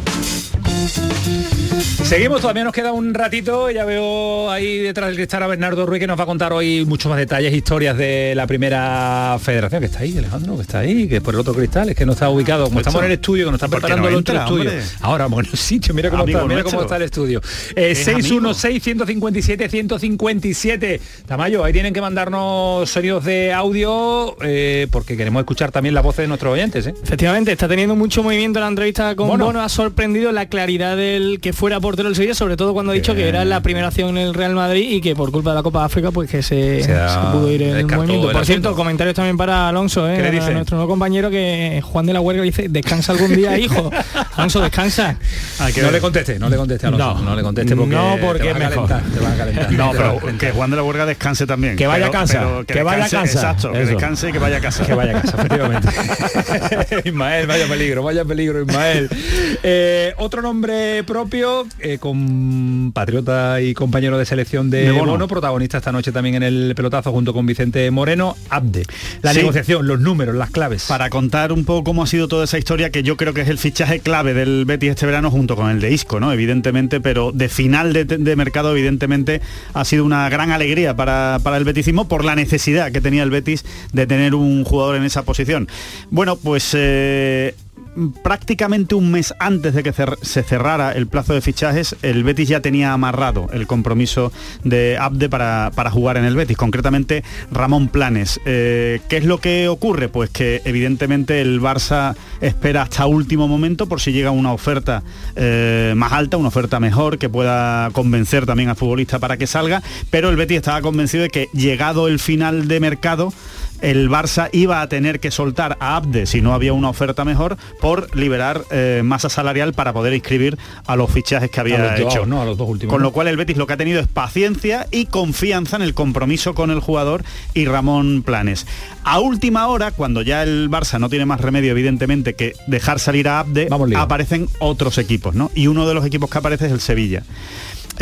Seguimos, todavía nos queda un ratito. Ya veo ahí detrás del cristal a Bernardo Ruiz que nos va a contar hoy muchos más detalles, historias de la primera federación. Que está ahí, Alejandro, que está ahí, que por el otro cristal, es que no está ubicado. Como estamos en el estudio, que nos está preparando el otro estudio. Ahora, bueno, *laughs* sitio, mira cómo, está, mira cómo está el estudio. Eh, 616-157-157. Tamayo, ahí tienen que mandarnos sonidos de audio eh, porque queremos escuchar también la voz de nuestros oyentes. ¿eh? Efectivamente, está teniendo mucho movimiento la entrevista con Bono. Ha sorprendido la claridad del que fuera portero del Sevilla, sobre todo cuando ha dicho que era la primera acción en el Real Madrid y que por culpa de la Copa de África pues que se, se, pudo ir en el movimiento. Por cierto, comentarios también para Alonso, ¿eh? ¿Qué dice? nuestro nuevo compañero que Juan de la Huerga dice, descansa algún día, hijo. *laughs* Alonso, descansa. no le conteste, no le conteste, Alonso. No, no le conteste porque, no, porque te va a calentar, te va a calentar. No, pero que Juan de la Huerga descanse también. Que vaya a casa. Pero que, que vaya a casa. Exacto, que descanse y que vaya a casa. Que vaya a casa, efectivamente. *laughs* *laughs* Ismael, vaya peligro, vaya peligro, Ismael. Eh, otro nombre propio, eh, con patriota y compañero de selección de, De Bono. Bono, protagonista esta noche también en el pelotazo junto con Vicente Moreno, Abde. La Sí. negociación, los números, las claves. Para contar un poco cómo ha sido toda esa historia, que yo creo que es el fichaje clave del Betis este verano junto con el de Isco, ¿no? Evidentemente, pero de final de, de mercado, evidentemente, ha sido una gran alegría para, para el betisismo por la necesidad que tenía el Betis de tener un jugador en esa posición. Bueno, pues eh, prácticamente un mes antes de que se cerrara el plazo de fichajes, el Betis ya tenía amarrado el compromiso de Abde para, para jugar en el Betis, concretamente Ramón Planes. Eh, ¿Qué es lo que ocurre? Pues que evidentemente el Barça espera hasta último momento por si llega una oferta eh, más alta, una oferta mejor, que pueda convencer también al futbolista para que salga, pero el Betis estaba convencido de que llegado el final de mercado, el Barça iba a tener que soltar a Abde si no había una oferta mejor por liberar eh, masa salarial para poder inscribir a los fichajes que había los dos, hecho. ¿no? A los dos últimos, Con lo cual el Betis lo que ha tenido es paciencia y confianza en el compromiso con el jugador y Ramón Planes. A última hora, cuando ya el Barça no tiene más remedio, evidentemente, que dejar salir a Abde, aparecen otros equipos, ¿no? Y uno de los equipos que aparece es el Sevilla.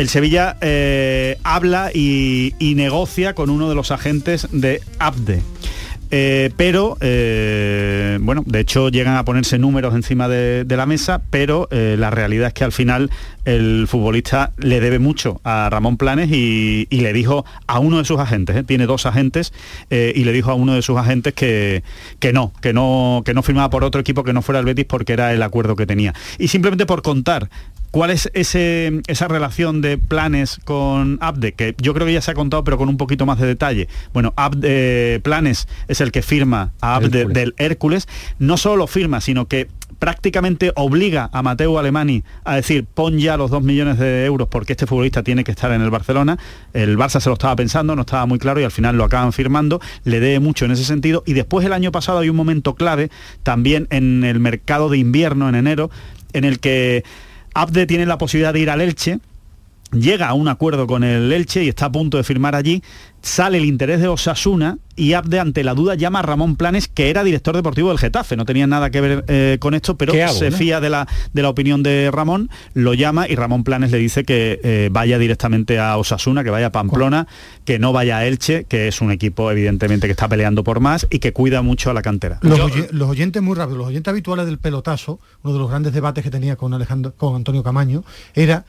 El Sevilla eh, habla y, negocia con uno de los agentes de Abde. Eh, pero, eh, bueno, de hecho llegan a ponerse números encima de, la mesa, pero la realidad es que al final el futbolista le debe mucho a Ramón Planes y, y le dijo a uno de sus agentes, ¿eh? tiene dos agentes, eh, y le dijo a uno de sus agentes que, que no, que no, que no firmaba por otro equipo que no fuera el Betis porque era el acuerdo que tenía. Y simplemente por contar ¿Cuál es ese, esa relación de planes con Abde? Que yo creo que ya se ha contado, pero con un poquito más de detalle. Bueno, Abde, Planes es el que firma a Abde Hércules. del Hércules. No solo lo firma, sino que prácticamente obliga a Mateo Alemani a decir pon ya los dos millones de euros porque este futbolista tiene que estar en el Barcelona. El Barça se lo estaba pensando, no estaba muy claro y al final lo acaban firmando. Le debe mucho en ese sentido. Y después el año pasado hay un momento clave también en el mercado de invierno, en enero, en el que Abde tiene la posibilidad de ir al Elche, llega a un acuerdo con el Elche y está a punto de firmar allí, sale el interés de Osasuna y Abde ante la duda llama a Ramón Planes, que era director deportivo del Getafe, no tenía nada que ver eh, con esto, pero ¿Qué hago, se no? fía de la, de la opinión de Ramón, lo llama y Ramón Planes le dice que eh, vaya directamente a Osasuna, que vaya a Pamplona, que no vaya a Elche, que es un equipo evidentemente que está peleando por más y que cuida mucho a la cantera. Los, los oyentes muy rápidos, los oyentes habituales del pelotazo, uno de los grandes debates que tenía con Alejandro, con Antonio Camaño, era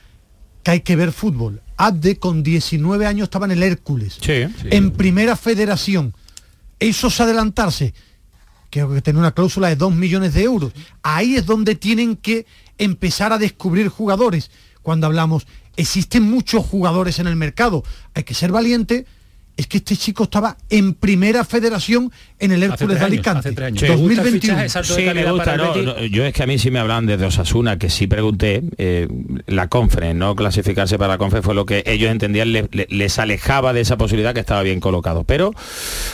que hay que ver fútbol. Abde con 19 años estaba en el Hércules, en primera federación. Eso es adelantarse. Creo que tiene una cláusula de 2 millones de euros. Ahí es donde tienen que empezar a descubrir jugadores. Cuando hablamos, existen muchos jugadores en el mercado. Hay que ser valiente. Es que este chico estaba en primera federación en el Hércules de Alicante. 2021. Sí, me gusta, no, no, yo es que a mí sí me hablan desde Osasuna, que sí pregunté, eh, la conference, no clasificarse para la conference fue lo que ellos entendían, le- le- les alejaba de esa posibilidad que estaba bien colocado. Pero,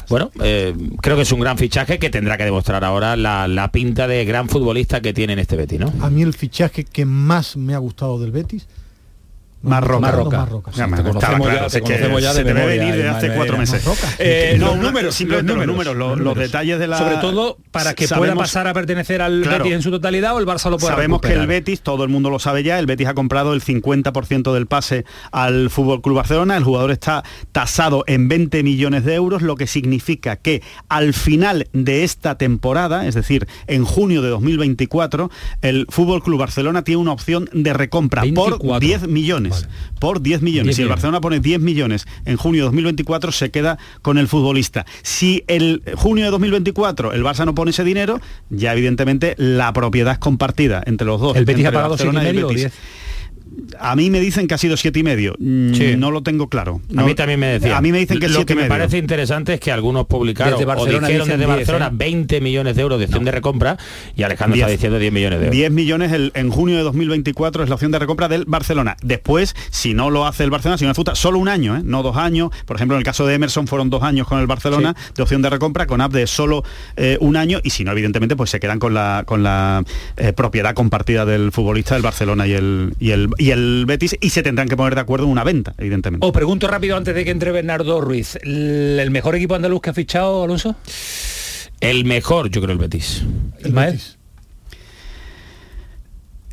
bueno, eh, creo que es un gran fichaje que tendrá que demostrar ahora la, la pinta de gran futbolista que tiene en este Betis, ¿no? A mí el fichaje que más me ha gustado del Betis Marroca. Marroca. Marroca. sí. Ya me Te conocemos claro, ya, te conocemos ya se de te debe memoria, venir de hace Ismael cuatro meses. Eh, los no, números, simplemente los números, los, los los números. detalles de la... Sobre todo para que pueda pasar a pertenecer al Claro. Betis en su totalidad o el Barça lo pueda Sabemos que el Betis, todo el mundo lo sabe ya, el Betis ha comprado el 50% del pase al Fútbol Club Barcelona, el jugador está tasado en 20 millones de euros, lo que significa que al final de esta temporada, es decir, en junio de 2024, el Fútbol Club Barcelona tiene una opción de recompra por 24. 10 millones millones. Vale. Por 10 millones. si el Barcelona pone 10 millones en junio de 2024, se queda con el futbolista. Si el junio de 2024 el Barça no pone ese dinero, ya evidentemente la propiedad es compartida entre los dos. ¿El Betis ha pagado 6,5 o 10? A mí me dicen que ha sido siete y medio. Mm, Sí. No lo tengo claro. a mí también me decían. A mí me dicen que lo siete que y me medio. parece interesante es que algunos publicaron Desde Barcelona o dijeron desde 10, Barcelona ¿eh? 20 millones de euros de opción de recompra y Alejandro está 10. diciendo 10 millones de euros. 10 millones el- en junio de 2024 es la opción de recompra del Barcelona. Después, si no lo hace el Barcelona, si no disfruta, solo un año, ¿eh? no dos años. Por ejemplo, en el caso de Emerson fueron dos años con el Barcelona de opción de recompra, con Abde solo eh, un año y si no, evidentemente, pues se quedan con la, con la eh, propiedad compartida del futbolista del Barcelona y el, y, el, y el Betis y se tendrán que poner de acuerdo en una venta, evidentemente. Os pregunto rápido antes de que entre Bernardo Ruiz. ¿El el mejor equipo andaluz que ha fichado Alonso? El mejor, yo creo, el Betis. Ismael.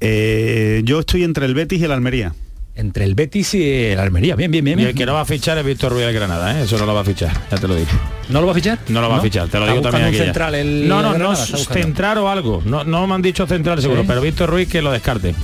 Eh, yo estoy entre el Betis y el Almería. Entre el Betis y el Almería. Bien, bien, bien. Y bien. el que no va a fichar es Víctor Ruiz del Granada, ¿eh? eso no lo va a fichar, ya te lo digo. ¿No lo va a fichar? No lo va a fichar, te lo digo también aquí central el- No, no, el no, Granada, buscando. central o algo. No, no me han dicho central seguro, ¿Sí? pero Víctor Ruiz que lo descarte.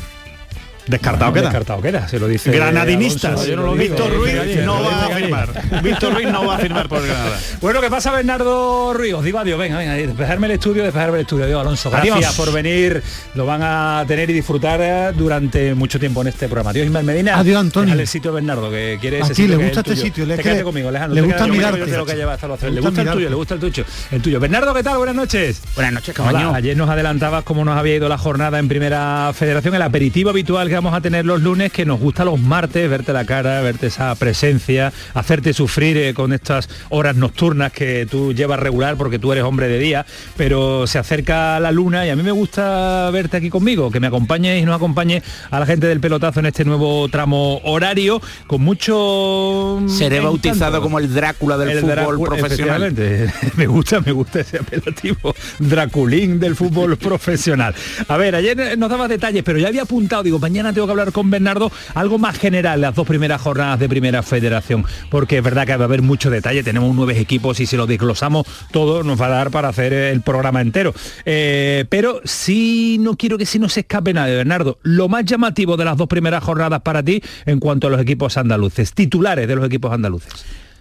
Descartado Bueno, queda. Descartado queda, se lo dice. Granadinistas. Alonso, yo no lo digo. Víctor Ruiz Oye, no va a firmar. Víctor Ruiz no va a firmar por Granada. Bueno, ¿qué pasa Bernardo Ruiz? Os digo adiós, venga, venga, despejarme el estudio, despejarme el estudio. Adiós, Alonso. Gracias Adiós. por venir. Lo van a tener y disfrutar eh, durante mucho tiempo en este programa. Adiós, Ismael Medina. Adiós, Antonio. El sitio Bernardo, que quiere ese sitio le que es gusta el este tuyo. sitio, le quédate conmigo, Alejandro. le gusta mirarte. yo sé lo que lleva hasta los Le tres. Le gusta el tuyo, le gusta el tuyo. El tuyo. Bernardo, ¿qué tal? Buenas noches. Buenas noches, compañero. ayer nos adelantabas cómo nos había ido la jornada en Primera Federación, el aperitivo habitual que vamos a tener los lunes, que nos gusta los martes, verte la cara, verte esa presencia, hacerte sufrir eh, con estas horas nocturnas que tú llevas regular porque tú eres hombre de día, pero se acerca la luna y a mí me gusta verte aquí conmigo, que me acompañes y nos acompañe a la gente del pelotazo en este nuevo tramo horario, con mucho... Seré encanto. bautizado como el Drácula del El fútbol Drácula, profesional. *laughs* Me gusta, me gusta ese apelativo. Draculín del fútbol *laughs* profesional. A ver, ayer nos daba detalles, pero ya había apuntado, digo, mañana tengo que hablar con Bernardo algo más general, las dos primeras jornadas de primera federación, porque es verdad que va a haber mucho detalle, tenemos nueve equipos y si lo desglosamos todo nos va a dar para hacer el programa entero. Eh, pero sí no quiero que si no se escape nada, Bernardo. Lo más llamativo de las dos primeras jornadas para ti en cuanto a los equipos andaluces, titulares de los equipos andaluces.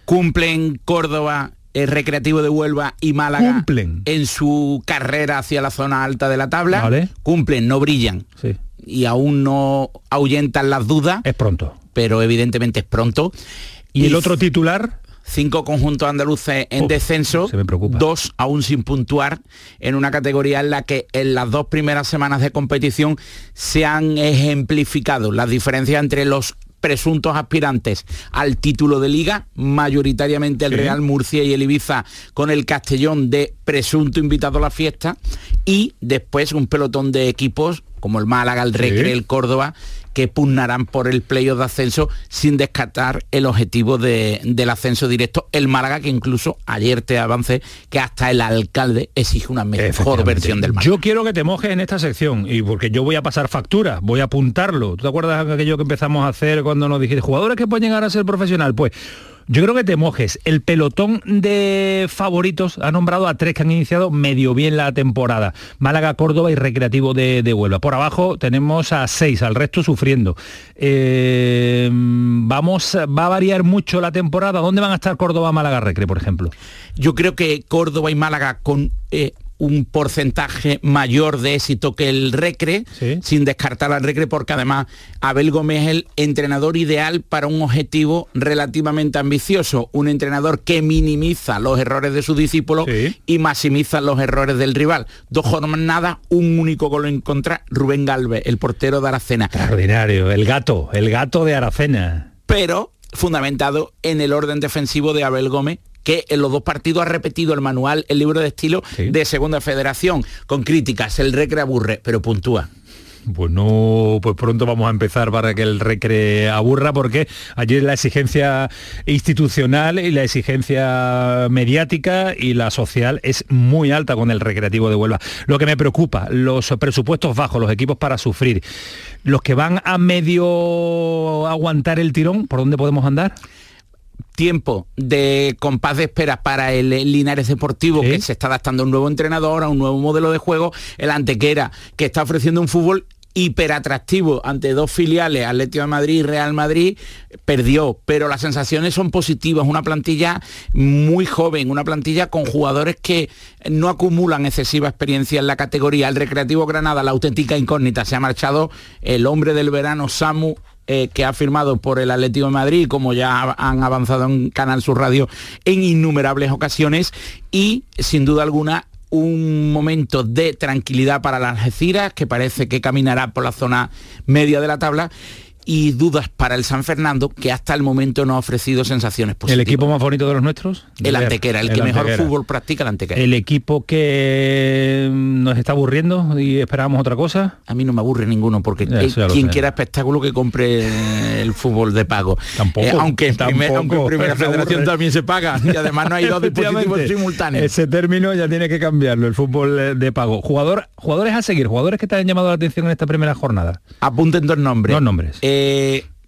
Cumplen Córdoba, el Recreativo de Huelva y Málaga Cumplen. en su carrera hacia la zona alta de la tabla. Vale. Cumplen, no brillan. Sí. Y aún no ahuyentan las dudas. Es pronto. Pero evidentemente es pronto. ¿Y el otro titular? Cinco conjuntos andaluces en descenso, se me preocupa. dos aún sin puntuar, en una categoría en la que en las dos primeras semanas de competición se han ejemplificado las diferencias entre los presuntos aspirantes al título de liga, mayoritariamente el Sí. Real Murcia y el Ibiza con el Castellón de presunto invitado a la fiesta y después un pelotón de equipos como el Málaga, el Recre, el Córdoba, que pugnarán por el playoff de ascenso sin descartar el objetivo de- del ascenso directo. El Málaga, que incluso ayer te avancé que hasta el alcalde exige una mejor versión del Málaga. Yo quiero que te mojes en esta sección y porque yo voy a pasar factura, voy a apuntarlo. ¿Tú te acuerdas de aquello que empezamos a hacer cuando nos dijiste jugadores que pueden llegar a ser profesional? Pues yo creo que te mojes. El pelotón de favoritos ha nombrado a tres que han iniciado medio bien la temporada. Málaga, Córdoba y Recreativo de, de Huelva. Por abajo tenemos a seis, al resto sufriendo. Eh, vamos, va a variar mucho la temporada. ¿Dónde van a estar Córdoba, Málaga, Recre, por ejemplo? Yo creo que Córdoba y Málaga con eh, un porcentaje mayor de éxito que el Recre, sin descartar al Recre, porque además Abel Gómez es el entrenador ideal para un objetivo relativamente ambicioso, un entrenador que minimiza los errores de sus discípulos y maximiza los errores del rival. Dos jornadas, un único gol en contra, Rubén Galvez, el portero de Aracena. Extraordinario, el gato, el gato de Aracena. pero fundamentado en el orden defensivo de Abel Gómez que en los dos partidos ha repetido el manual, el libro de estilo de Segunda Federación, con críticas, el recre aburre, pero puntúa. Pues no, pues pronto vamos a empezar para que el recre aburra, porque ayer la exigencia institucional y la exigencia mediática y la social es muy alta con el recreativo de Huelva. Lo que me preocupa, los presupuestos bajos, los equipos para sufrir, los que van a medio aguantar el tirón, ¿por dónde podemos andar? Tiempo de compás de espera para el Linares Deportivo, que se está adaptando a un nuevo entrenador, a un nuevo modelo de juego, el Antequera, que está ofreciendo un fútbol hiperatractivo ante dos filiales, Atlético de Madrid y Real Madrid, perdió, pero las sensaciones son positivas, una plantilla muy joven, una plantilla con jugadores que no acumulan excesiva experiencia en la categoría. El Recreativo Granada, la auténtica incógnita, se ha marchado el hombre del verano, Samu, eh, que ha firmado por el Atlético de Madrid, como ya han avanzado en Canal Sur Radio en innumerables ocasiones, y sin duda alguna un momento de tranquilidad para las Algeciras, que parece que caminará por la zona media de la tabla, y dudas para el San Fernando, que hasta el momento no ha ofrecido sensaciones positivas. ¿El equipo más bonito de los nuestros? El Antequera, el, que mejor fútbol practica el Antequera. ¿El equipo que nos está aburriendo y esperábamos otra cosa? A mí no me aburre ninguno, porque eh, quien sé. quiera espectáculo que compre el fútbol de pago. *laughs* Tampoco, Eh, aunque, en primer- tampoco, aunque en primera me federación también se paga. Y además no hay dos dispositivos simultáneos. Ese término ya tiene que cambiarlo, el fútbol eh, de pago. Jugador, jugadores a seguir, jugadores que te han llamado la atención en esta primera jornada. Apunten dos nombres. Dos nombres. Eh,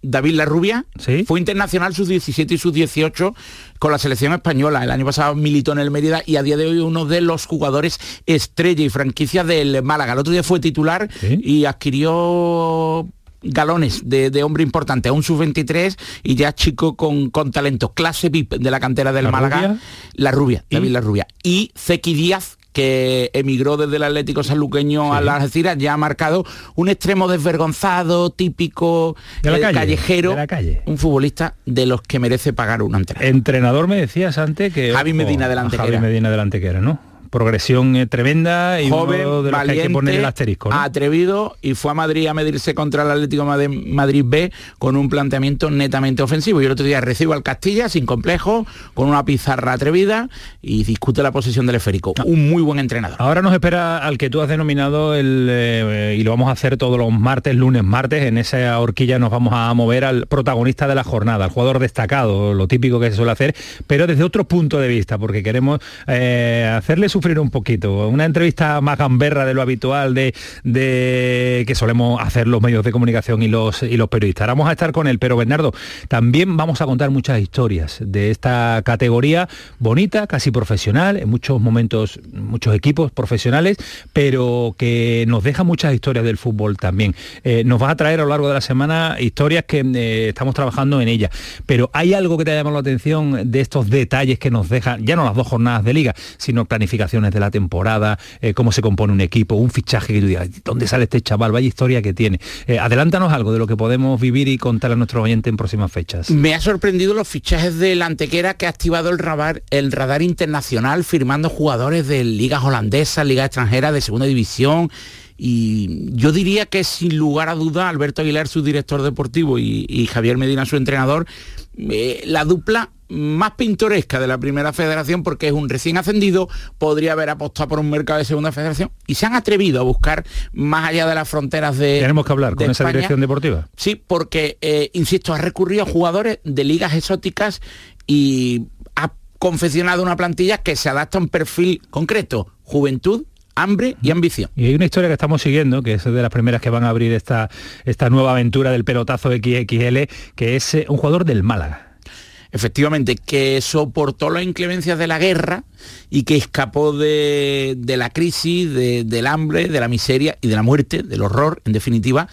David Larrubia fue internacional sus 17 y sus 18 con la selección española. El año pasado militó en el Mérida y a día de hoy uno de los jugadores estrella y franquicia del Málaga. El otro día fue titular y adquirió galones de, de hombre importante, a un sub-23 y ya chico con, con talento. Clase VIP de la cantera del ¿La Málaga. rubia? La rubia, David La Rubia. Y Zeki Díaz, que emigró desde el Atlético Sanluqueño a la Algeciras, ya ha marcado un extremo desvergonzado, típico, De la eh, calle, callejero, de la calle. un futbolista de los que merece pagar una entrada. Entrenador me decías antes que... Javi Medina del a Antequera. Javi Medina del Antequera, ¿no? Progresión eh, tremenda y Joven, uno de los que hay que poner el asterisco. ¿no? atrevido y fue a Madrid a medirse contra el Atlético de Madrid B con un planteamiento netamente ofensivo. Y el otro día recibo al Castilla sin complejo, con una pizarra atrevida y discute la posición del esférico. Un muy buen entrenador. Ahora nos espera al que tú has denominado el, eh, y lo vamos a hacer todos los martes, lunes, martes. En esa horquilla nos vamos a mover al protagonista de la jornada, al jugador destacado, lo típico que se suele hacer, pero desde otro punto de vista, porque queremos eh, hacerle sufrir un poquito. Una entrevista más gamberra de lo habitual de, de que solemos hacer los medios de comunicación y los, y los periodistas. Vamos a estar con él, pero Bernardo, también vamos a contar muchas historias de esta categoría bonita, casi profesional, en muchos momentos, muchos equipos profesionales, pero que nos deja muchas historias del fútbol también. Eh, nos va a traer a lo largo de la semana historias que eh, estamos trabajando en ellas. Pero ¿hay algo que te ha llamado la atención de estos detalles que nos dejan, ya no las dos jornadas de liga, sino de la temporada, eh, cómo se compone un equipo, un fichaje que tú ¿dónde sale este chaval? Vaya historia que tiene. adelántanos algo de lo que podemos vivir y contar a nuestros oyentes en próximas fechas. Me ha sorprendido los fichajes del Antequera que ha activado el radar, el radar internacional firmando jugadores de ligas holandesas, ligas extranjeras de segunda división y yo diría que sin lugar a duda Alberto Aguilar, su director deportivo, y, Javier Medina, su entrenador, eh, la dupla más pintoresca de la primera federación porque es un recién ascendido, podría haber apostado por un mercado de segunda federación y se han atrevido a buscar más allá de las fronteras de... Tenemos que hablar con esa dirección deportiva. Sí, porque, eh, insisto, ha recurrido a jugadores de ligas exóticas y ha confeccionado una plantilla que se adapta a un perfil concreto, juventud, hambre y ambición. Y hay una historia que estamos siguiendo, que es de las primeras que van a abrir esta, esta nueva aventura del pelotazo XXL, que es eh, un jugador del Málaga. Efectivamente, que soportó las inclemencias de la guerra y que escapó de, la crisis, del hambre, de la miseria y de la muerte, del horror, en definitiva,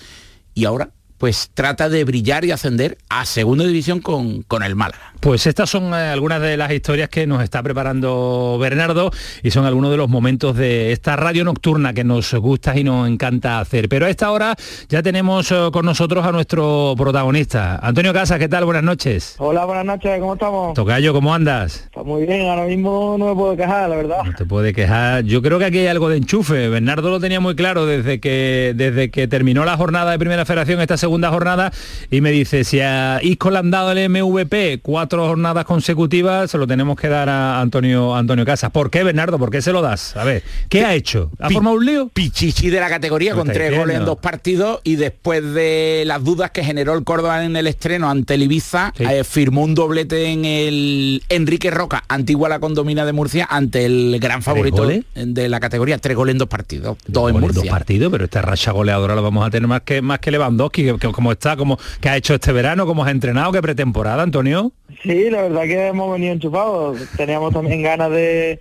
y ahora pues trata de brillar y ascender a segunda división con, con el Málaga. Pues estas son eh, algunas de las historias que nos está preparando Bernardo y son algunos de los momentos de esta radio nocturna que nos gusta y nos encanta hacer. Pero a esta hora ya tenemos eh, con nosotros a nuestro protagonista. Antonio Casas, ¿qué tal? Buenas noches. Hola, buenas noches, ¿cómo estamos? Tocayo, ¿cómo andas? Pues muy bien, ahora mismo no me puedo quejar, la verdad. No te puede quejar. Yo creo que aquí hay algo de enchufe. Bernardo lo tenía muy claro desde que, desde que terminó la jornada de Primera Federación esta segunda jornada y me dice, si a Isco le han dado el MVP cuatro jornadas consecutivas, se lo tenemos que dar a Antonio, Antonio Casas. ¿Por qué, Bernardo? ¿Por qué se lo das? A ver, ¿qué ha hecho? ¿Ha formado un lío? Pichichi de la categoría con tres goles en dos partidos y después de las dudas que generó el Córdoba en el estreno ante el Ibiza, eh, firmó un doblete en el Enrique Roca, antigua la condomina de Murcia, ante el gran favorito de la categoría. Tres goles en dos partidos, dos en Murcia. dos partidos, pero esta racha goleadora la vamos a tener más que más que Lewandowski, que, como está, como que ha hecho este verano, como has entrenado, qué pretemporada, Antonio. Sí, la verdad que hemos venido enchufados. Teníamos también ganas de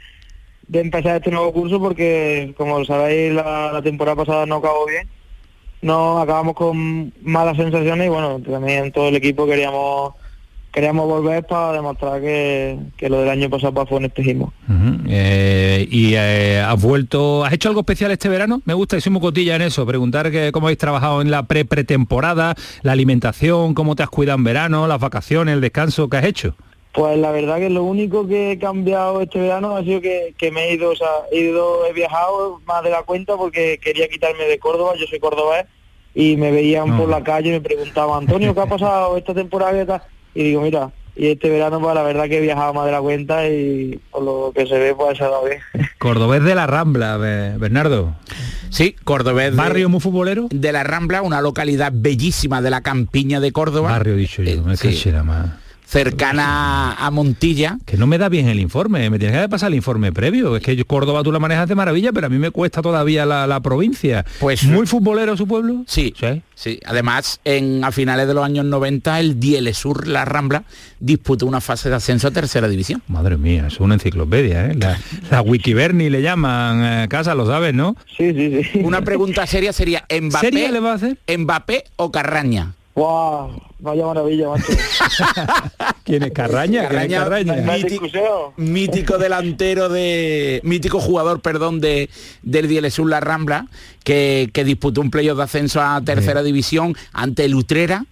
empezar este nuevo curso porque, como sabéis, la, temporada pasada no acabó bien. No acabamos con malas sensaciones y bueno, también todo el equipo queríamos queríamos volver para demostrar que, lo del año pasado fue un espejismo. Eh, y eh, has vuelto, ¿has hecho algo especial este verano? Me gusta, y soy muy cotilla en eso, preguntar que, cómo habéis trabajado en la pre-pretemporada, la alimentación, cómo te has cuidado en verano, las vacaciones, el descanso, ¿qué has hecho? Pues la verdad que lo único que he cambiado este verano ha sido que, me he ido, o sea, he ido, he viajado más de la cuenta porque quería quitarme de Córdoba, yo soy cordobés, y me veían por la calle y me preguntaban, Antonio, ¿qué ha pasado esta temporada? Y digo, mira, y este verano pues la verdad que he viajado más de la cuenta y por lo que se ve pues se ha dado bien. *laughs* Cordobés de la Rambla, Bernardo. Sí, Cordobés. ¿Barrio muy futbolero? De la Rambla, una localidad bellísima de la campiña de Córdoba. Barrio dicho yo, no es que más cercana a Montilla. Que no me da bien el informe, me tienes que pasar el informe previo. Es que yo, Córdoba tú la manejas de maravilla, pero a mí me cuesta todavía la, provincia. Pues muy futbolero su pueblo. Sí, sí, Además, en a finales de los años 90 el Dielesur La Rambla disputó una fase de ascenso a tercera división. Madre mía, es una enciclopedia, ¿eh? La, la Wikiberni le llaman eh, casa, lo sabes, ¿no? Sí, sí, sí. Una pregunta seria sería Mbappé, le va a hacer? Mbappé o Carraña. ¡Wow! Vaya maravilla, macho. *laughs* ¿Quién es Carraña? Carraña, Mítico, delantero de. mítico jugador, perdón, de del Dielesur La Rambla, que, que disputó un playoff de ascenso a tercera división ante el Utrera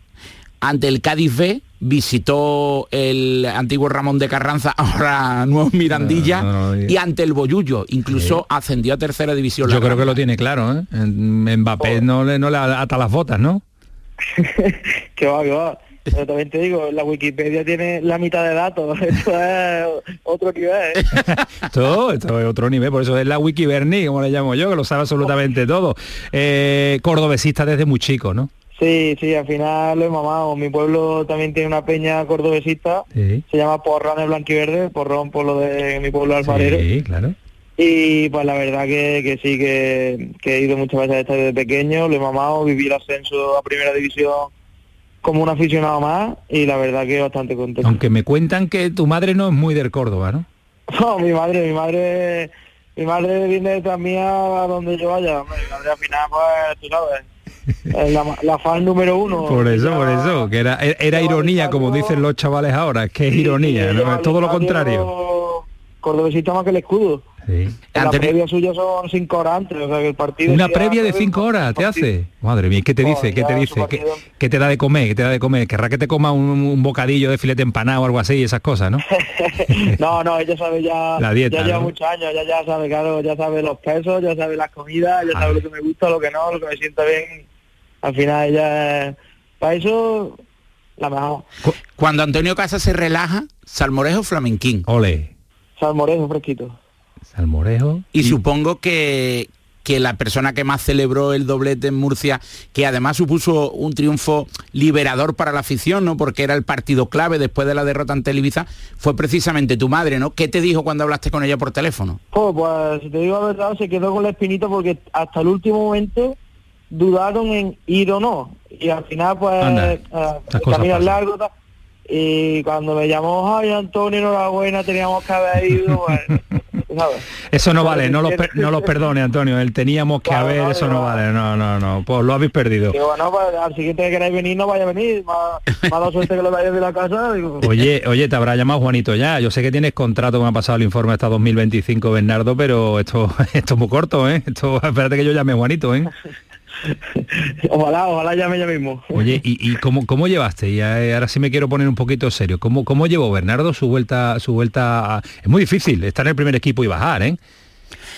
ante el Cádiz B, visitó el antiguo Ramón de Carranza, *laughs* ahora nuevo Mirandilla, No, no, no, y ante el Boyullo, incluso ascendió a tercera división. Yo creo que lo tiene claro, ¿eh? En- Oh. Mbappé no le, no le ata las botas, ¿no? Que va, que va. Pero también te digo, la Wikipedia tiene la mitad de datos. *laughs* Esto es otro nivel. ¿eh? *laughs* Esto, esto es otro nivel, por eso es la Wiki Berni, como le llamo yo, que lo sabe absolutamente todo. Eh, cordobesista desde muy chico, ¿no? Sí, sí, al final lo he mamado. Mi pueblo también tiene una peña cordobesista. Sí. Se llama Porrón de Blanquiverde, Porrón por lo de mi pueblo alfarero. Sí, claro. Y pues la verdad que, que sí, que, que he ido muchas veces a estar desde pequeño, lo he mamado, viví el ascenso a primera división como un aficionado más y la verdad que bastante contento. Aunque me cuentan que tu madre no es muy del Córdoba, ¿no? *laughs* No, mi madre, mi madre, mi madre viene detrás mía a donde yo vaya. hombre, Mi madre al final, pues, tú sabes, *laughs* es la, la fan número uno. Por eso, por eso, que era, era ironía, como dicen los chavales ahora, es que es ironía, ¿no? Es todo lo contrario. Cordobesista más que el escudo. La previa suya son cinco horas antes, o sea que el partido... Una previa de cinco horas te hace. Madre mía, ¿qué te dice? ¿Qué te dice? ¿Qué, te da de comer? ¿Qué te da de comer? ¿Querrá que te coma un, un bocadillo de filete empanado o algo así, esas cosas, no? *laughs* No, no, ella sabe ya, La dieta, ya lleva ¿no? muchos años, ya, ya sabe, claro, ya sabe los pesos, ya sabe las comidas, ya sabe lo que me gusta, lo que no, lo que me sienta bien. Al final ella, es- para eso, la mejor. Cuando Antonio Casa se relaja, salmorejo flamenquín. Ole. Salmorejo fresquito. Salmorejo. Y supongo que, que la persona que más celebró el doblete en Murcia, que además supuso un triunfo liberador para la afición, ¿no? Porque era el partido clave después de la derrota ante el Ibiza, fue precisamente tu madre, ¿no? ¿Qué te dijo cuando hablaste con ella por teléfono? Pues, pues, si te digo la verdad, se quedó con la espinita porque hasta el último momento dudaron en ir o no. Y al final, pues, Anda, eh, pasan. largo. tal. Y cuando me llamó, ay, Antonio, enhorabuena, teníamos que haber ido, bueno, *laughs* ¿sabes? Eso no vale, no los, per- no los perdone, Antonio. El teníamos que haber, eso no vale. No, no, no. Pues lo habéis perdido. Bueno, pues, al siguiente que queráis venir, no vaya a venir. Más, más suerte que lo vayáis de la casa. Digo, Oye, oye, te habrá llamado Juanito ya. Yo sé que tienes contrato, me ha pasado el informe hasta 2025, Bernardo, pero esto, *laughs* esto es muy corto, ¿eh? Esto, espérate que yo llame a Juanito, ¿eh? *laughs* ojalá, ojalá llame ya mismo. Oye, ¿y, y cómo, cómo llevaste? Y eh, ahora sí me quiero poner un poquito serio. ¿Cómo, cómo llevó Bernardo su vuelta, su vuelta? a- Es muy difícil estar en el primer equipo y bajar, ¿eh?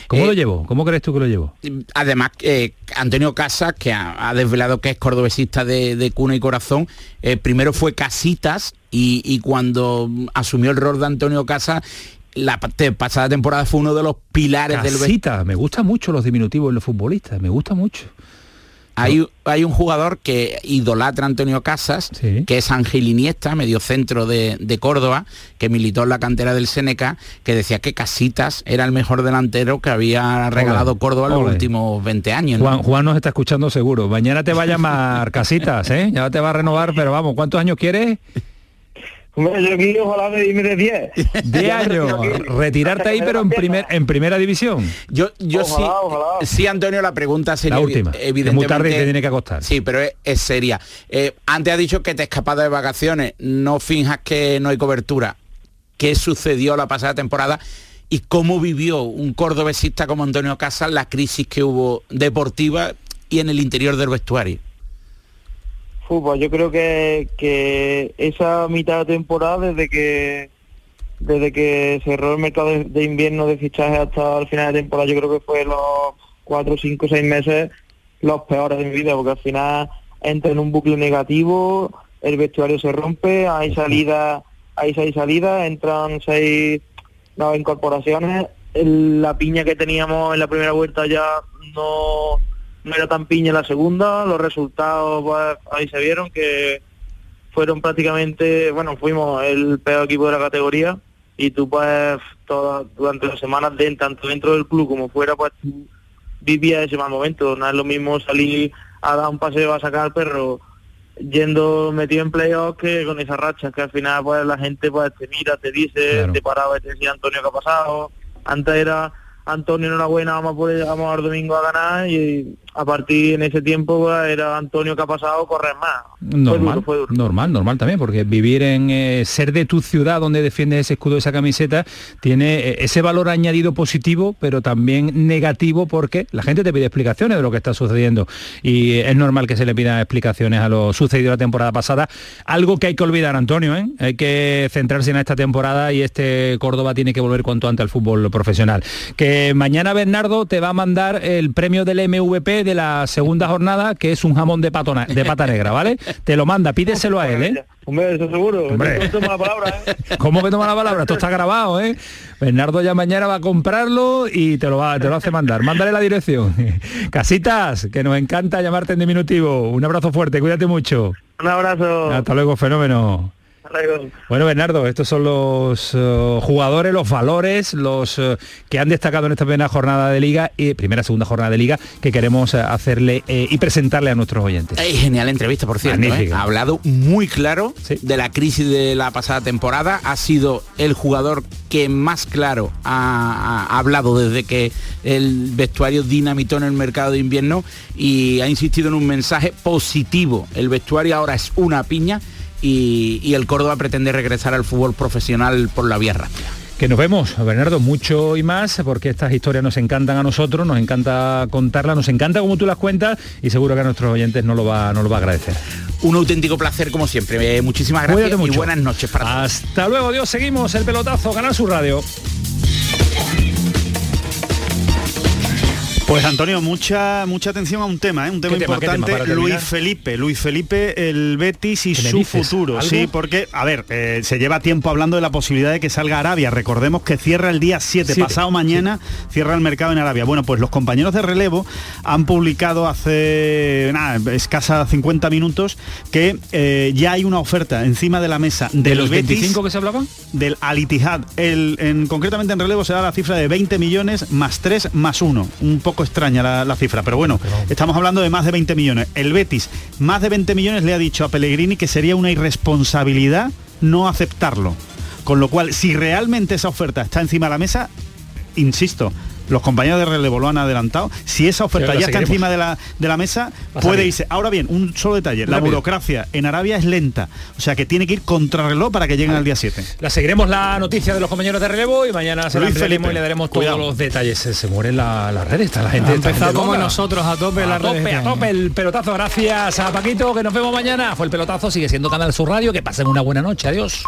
¿Cómo Eh, lo llevó? ¿Cómo crees tú que lo llevó? Además, eh, Antonio Casas, que ha, ha desvelado que es cordobesista de, de cuna y corazón, eh, primero fue Casitas y, y cuando asumió el rol de Antonio Casas, la pasada temporada fue uno de los pilares del Casita, me gustan mucho los diminutivos en los futbolistas, me gusta mucho. Hay, hay un jugador que idolatra a Antonio Casas, que es Ángel Iniesta, mediocentro de, de Córdoba, que militó en la cantera del Seneca, que decía que Casitas era el mejor delantero que había regalado Ole, Córdoba en los últimos 20 años. ¿no? Juan, Juan nos está escuchando seguro. Mañana te va a llamar Casitas, ¿eh? Ya te va a renovar, pero vamos, ¿cuántos años quieres? Hombre, yo aquí ojalá me dime de 10. 10 años. Retirarte ahí, pero en, primer, en primera división. Yo, yo sí, sí, Antonio, la pregunta sería La última. Es evidentemente. muy tarde y te tiene que acostar. Sí, pero es, es seria. Eh, antes ha dicho que te escapas de vacaciones, no finjas que no hay cobertura. ¿Qué sucedió la pasada temporada? ¿Y cómo vivió un cordobesista como Antonio Casas la crisis que hubo deportiva y en el interior del vestuario? Fútbol, yo creo que, que esa mitad de temporada, desde que desde que cerró el mercado de, de invierno de fichajes hasta el final de temporada, yo creo que fue los cuatro, cinco, seis meses los peores de mi vida, porque al final entra en un bucle negativo, el vestuario se rompe, hay salidas, hay seis salidas, entran seis nuevas incorporaciones, la piña que teníamos en la primera vuelta ya no no era tan piña la segunda, los resultados pues, ahí se vieron que fueron prácticamente, bueno, fuimos el peor equipo de la categoría y tú pues todas durante las semanas de, tanto dentro del club como fuera pues tú vivías ese mal momento, no es lo mismo salir a dar un paseo a sacar al perro yendo metido en playoffs que con esas rachas que al final pues la gente pues te mira, te dice, te paraba y te decía Antonio qué ha pasado, antes era Antonio enhorabuena, vamos a poder, vamos al domingo a ganar y a partir en ese tiempo pues, era Antonio que ha pasado correr más. Normal, normal, normal también, porque vivir en eh, ser de tu ciudad donde defiendes ese escudo, esa camiseta, tiene eh, ese valor añadido positivo, pero también negativo porque la gente te pide explicaciones de lo que está sucediendo y es normal que se le pidan explicaciones a lo sucedido la temporada pasada. Algo que hay que olvidar, Antonio, ¿eh? hay que centrarse en esta temporada y este Córdoba tiene que volver cuanto antes al fútbol profesional. Que mañana Bernardo te va a mandar el premio del MVP de la segunda jornada, que es un jamón de, patona, de pata negra, ¿vale? Te lo manda, pídeselo a él, ¿eh? Hombre, eso seguro. Hombre. Toma la palabra, ¿eh? ¿Cómo que toma la palabra? Esto está grabado, ¿eh? Bernardo ya mañana va a comprarlo y te lo va, te lo hace mandar. Mándale la dirección. *laughs* Casitas, que nos encanta llamarte en diminutivo. Un abrazo fuerte, cuídate mucho. Un abrazo. Hasta luego, fenómeno. Bueno, Bernardo, estos son los uh, jugadores, los valores, los uh, que han destacado en esta primera jornada de liga y primera segunda jornada de liga que queremos uh, hacerle y presentarle a nuestros oyentes. genial entrevista, por cierto. Ha hablado muy claro de la crisis de la pasada temporada. Ha sido el jugador que más claro ha, ha hablado desde que el vestuario dinamitó en el mercado de invierno y ha insistido en un mensaje positivo. El vestuario ahora es una piña y, el Córdoba pretende regresar al fútbol profesional por la vía rápida. Que nos vemos, Bernardo, mucho y más, porque estas historias nos encantan a nosotros, nos encanta contarlas, nos encanta como tú las cuentas y seguro que a nuestros oyentes no lo va, no lo va a agradecer. Un auténtico placer como siempre. Eh, muchísimas gracias y buenas noches para todos. Hasta luego, Dios, seguimos el pelotazo, Canal Sur Radio. Pues Antonio, mucha mucha atención a un tema, ¿eh? un tema importante. Luis Felipe, Luis Felipe, el Betis y su futuro. Sí, porque, a ver, eh, se lleva tiempo hablando de la posibilidad de que salga Arabia. Recordemos que cierra el día 7, pasado mañana, cierra el mercado en Arabia. Bueno, pues los compañeros de relevo han publicado hace nada, escasa 50 minutos que eh, ya hay una oferta encima de la mesa del ¿De los 25 que se hablaban? Del Al Ittihad. El, en, concretamente en relevo se da la cifra de 20 millones más 3 más 1. Un poco extraña la, cifra, pero bueno, estamos hablando de más de 20 millones. El Betis, más de 20 millones le ha dicho a Pellegrini que sería una irresponsabilidad no aceptarlo. Con lo cual, si realmente esa oferta está encima de la mesa, insisto, los compañeros de relevo lo han adelantado. Si esa oferta ya está encima de la, de la mesa, puede irse. Ahora bien, un solo detalle. La burocracia en Arabia es lenta. O sea que tiene que ir contra reloj para que lleguen al día 7. La seguiremos la noticia de los compañeros de relevo y mañana se la y le daremos todos los detalles. Se, se mueren las redes, está la gente. Empezado como nosotros a tope a tope, a tope el pelotazo. Gracias a Paquito, que nos vemos mañana. Fue el pelotazo, sigue siendo Canal Sur Radio. Que pasen una buena noche. Adiós.